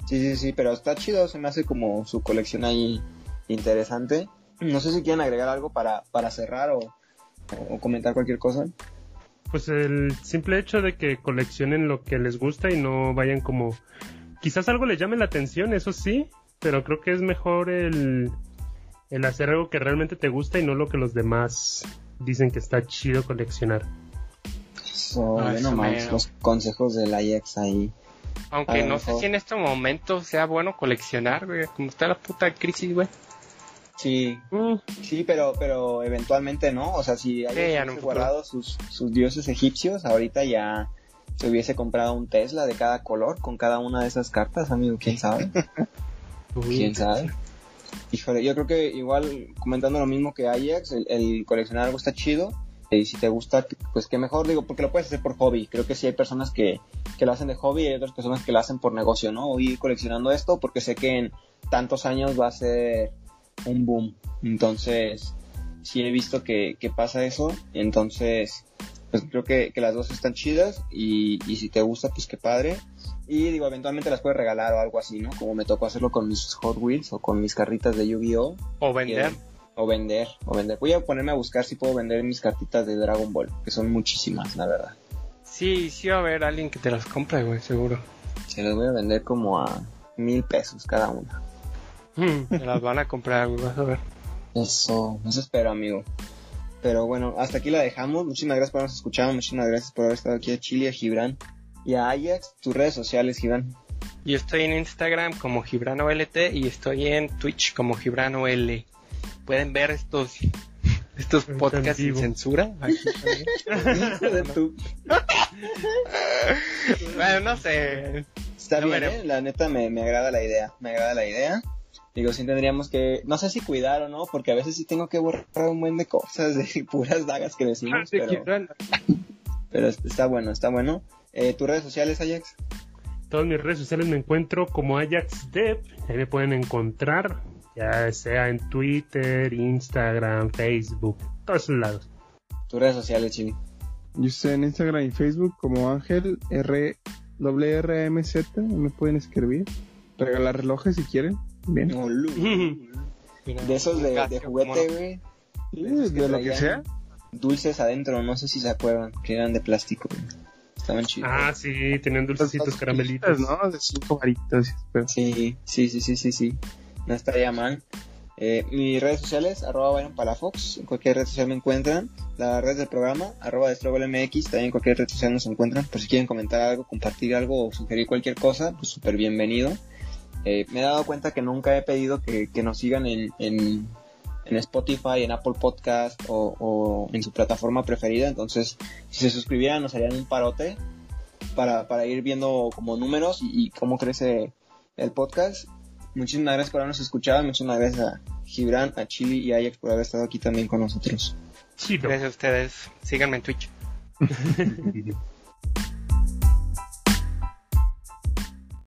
Speaker 3: Sí, sí, sí, pero está chido, se me hace como su colección ahí interesante. No sé si quieren agregar algo para, para cerrar o, o comentar cualquier cosa.
Speaker 1: Pues el simple hecho de que coleccionen lo que les gusta y no vayan como... Quizás algo les llame la atención, eso sí, pero creo que es mejor el, el hacer algo que realmente te gusta y no lo que los demás dicen que está chido coleccionar.
Speaker 3: Eso,
Speaker 2: Ah,
Speaker 3: más
Speaker 2: mero.
Speaker 3: los consejos del Ajax ahí.
Speaker 2: Aunque
Speaker 3: A lo
Speaker 2: no sé si en este momento sea bueno coleccionar, güey. Como está la puta crisis, güey.
Speaker 3: Sí,
Speaker 1: Mm,
Speaker 3: sí, pero, pero eventualmente no. O sea, si Ajax
Speaker 2: Sí, ya en
Speaker 3: hubiese
Speaker 2: un futuro.
Speaker 3: guardado sus, sus dioses egipcios, ahorita ya se hubiese comprado un Tesla de cada color con cada una de esas cartas, amigo. ¿Quién sabe?
Speaker 1: uy,
Speaker 3: ¿Quién sabe? Híjole, yo creo que igual comentando lo mismo que Ajax, el, coleccionar algo está chido. Y si te gusta, pues qué mejor, digo, porque lo puedes hacer por hobby. Creo que sí hay personas que, que lo hacen de hobby y hay otras personas que lo hacen por negocio, ¿no? O ir coleccionando esto porque sé que en tantos años va a ser un boom. Entonces, sí he visto que, que pasa eso. Entonces, pues creo que, que las dos están chidas y, y si te gusta, pues qué padre. Y digo, eventualmente las puedes regalar o algo así, ¿no? Como me tocó hacerlo con mis Hot Wheels o con mis carritas de Yu-Gi-Oh!
Speaker 2: O vender.
Speaker 3: O vender, o vender. Voy a ponerme a buscar si puedo vender mis cartitas de Dragon Ball, que son muchísimas, la verdad.
Speaker 2: Sí, sí va a haber alguien que te las compre, güey, seguro.
Speaker 3: Se las voy a vender como a mil pesos cada una.
Speaker 1: mm,
Speaker 2: Te las van a comprar, güey, vas a ver.
Speaker 3: Eso, eso espero, amigo. Pero bueno, hasta aquí la dejamos. Muchísimas gracias por habernos escuchado. Muchísimas gracias por haber estado aquí a Chile, a Gibran y a Ajax. Tus redes sociales, Gibran.
Speaker 2: Yo estoy en Instagram como GibranoLT y estoy en Twitch como GibranoL. Pueden ver estos estos podcasts sin censura. aquí también. Bueno, no sé.
Speaker 3: Está bien. ¿eh? la neta me, me agrada la idea, me agrada la idea. Digo, sí tendríamos que, no sé si cuidar o no, porque a veces sí tengo que borrar un buen de cosas, de puras dagas que decimos,
Speaker 2: De
Speaker 3: pero, pero está bueno, está bueno. Eh, ¿Tus redes sociales, Ajax?
Speaker 1: Todas mis redes sociales me encuentro como Ajax Dev. Ahí me pueden encontrar, ya sea en Twitter, Instagram, Facebook, todos lados.
Speaker 3: Tus redes sociales, Chili.
Speaker 4: Yo estoy en Instagram y Facebook como Ángel R WRMZ, me pueden escribir. Regalar relojes si quieren. Bien.
Speaker 3: De esos de, de juguete, güey.
Speaker 4: De lo que sea.
Speaker 3: Dulces adentro, no sé si se acuerdan, que eran de plástico. güey. Estaban chidos.
Speaker 1: ah, sí, tenían dulcecitos caramelitos.
Speaker 4: ¿no? De cinco varitos. pero-
Speaker 3: Sí, sí, sí, sí, sí, sí. No estaría mal. Eh, mis redes sociales, arroba Byron Palafox, en cualquier red social me encuentran. La red del programa, arroba MX, también en cualquier red social nos encuentran. Por si quieren comentar algo, compartir algo o sugerir cualquier cosa, pues súper bienvenido. Eh, me he dado cuenta que nunca he pedido que, que nos sigan en, en, en Spotify, en Apple Podcast o, o en su plataforma preferida. Entonces, si se suscribieran, nos harían un parote para, para ir viendo como números y, y cómo crece el podcast. Muchísimas gracias por habernos escuchado. Muchísimas gracias a Gibran, a Chili y a Ajax por haber estado aquí también con nosotros.
Speaker 2: Gracias a ustedes. Síganme en Twitch.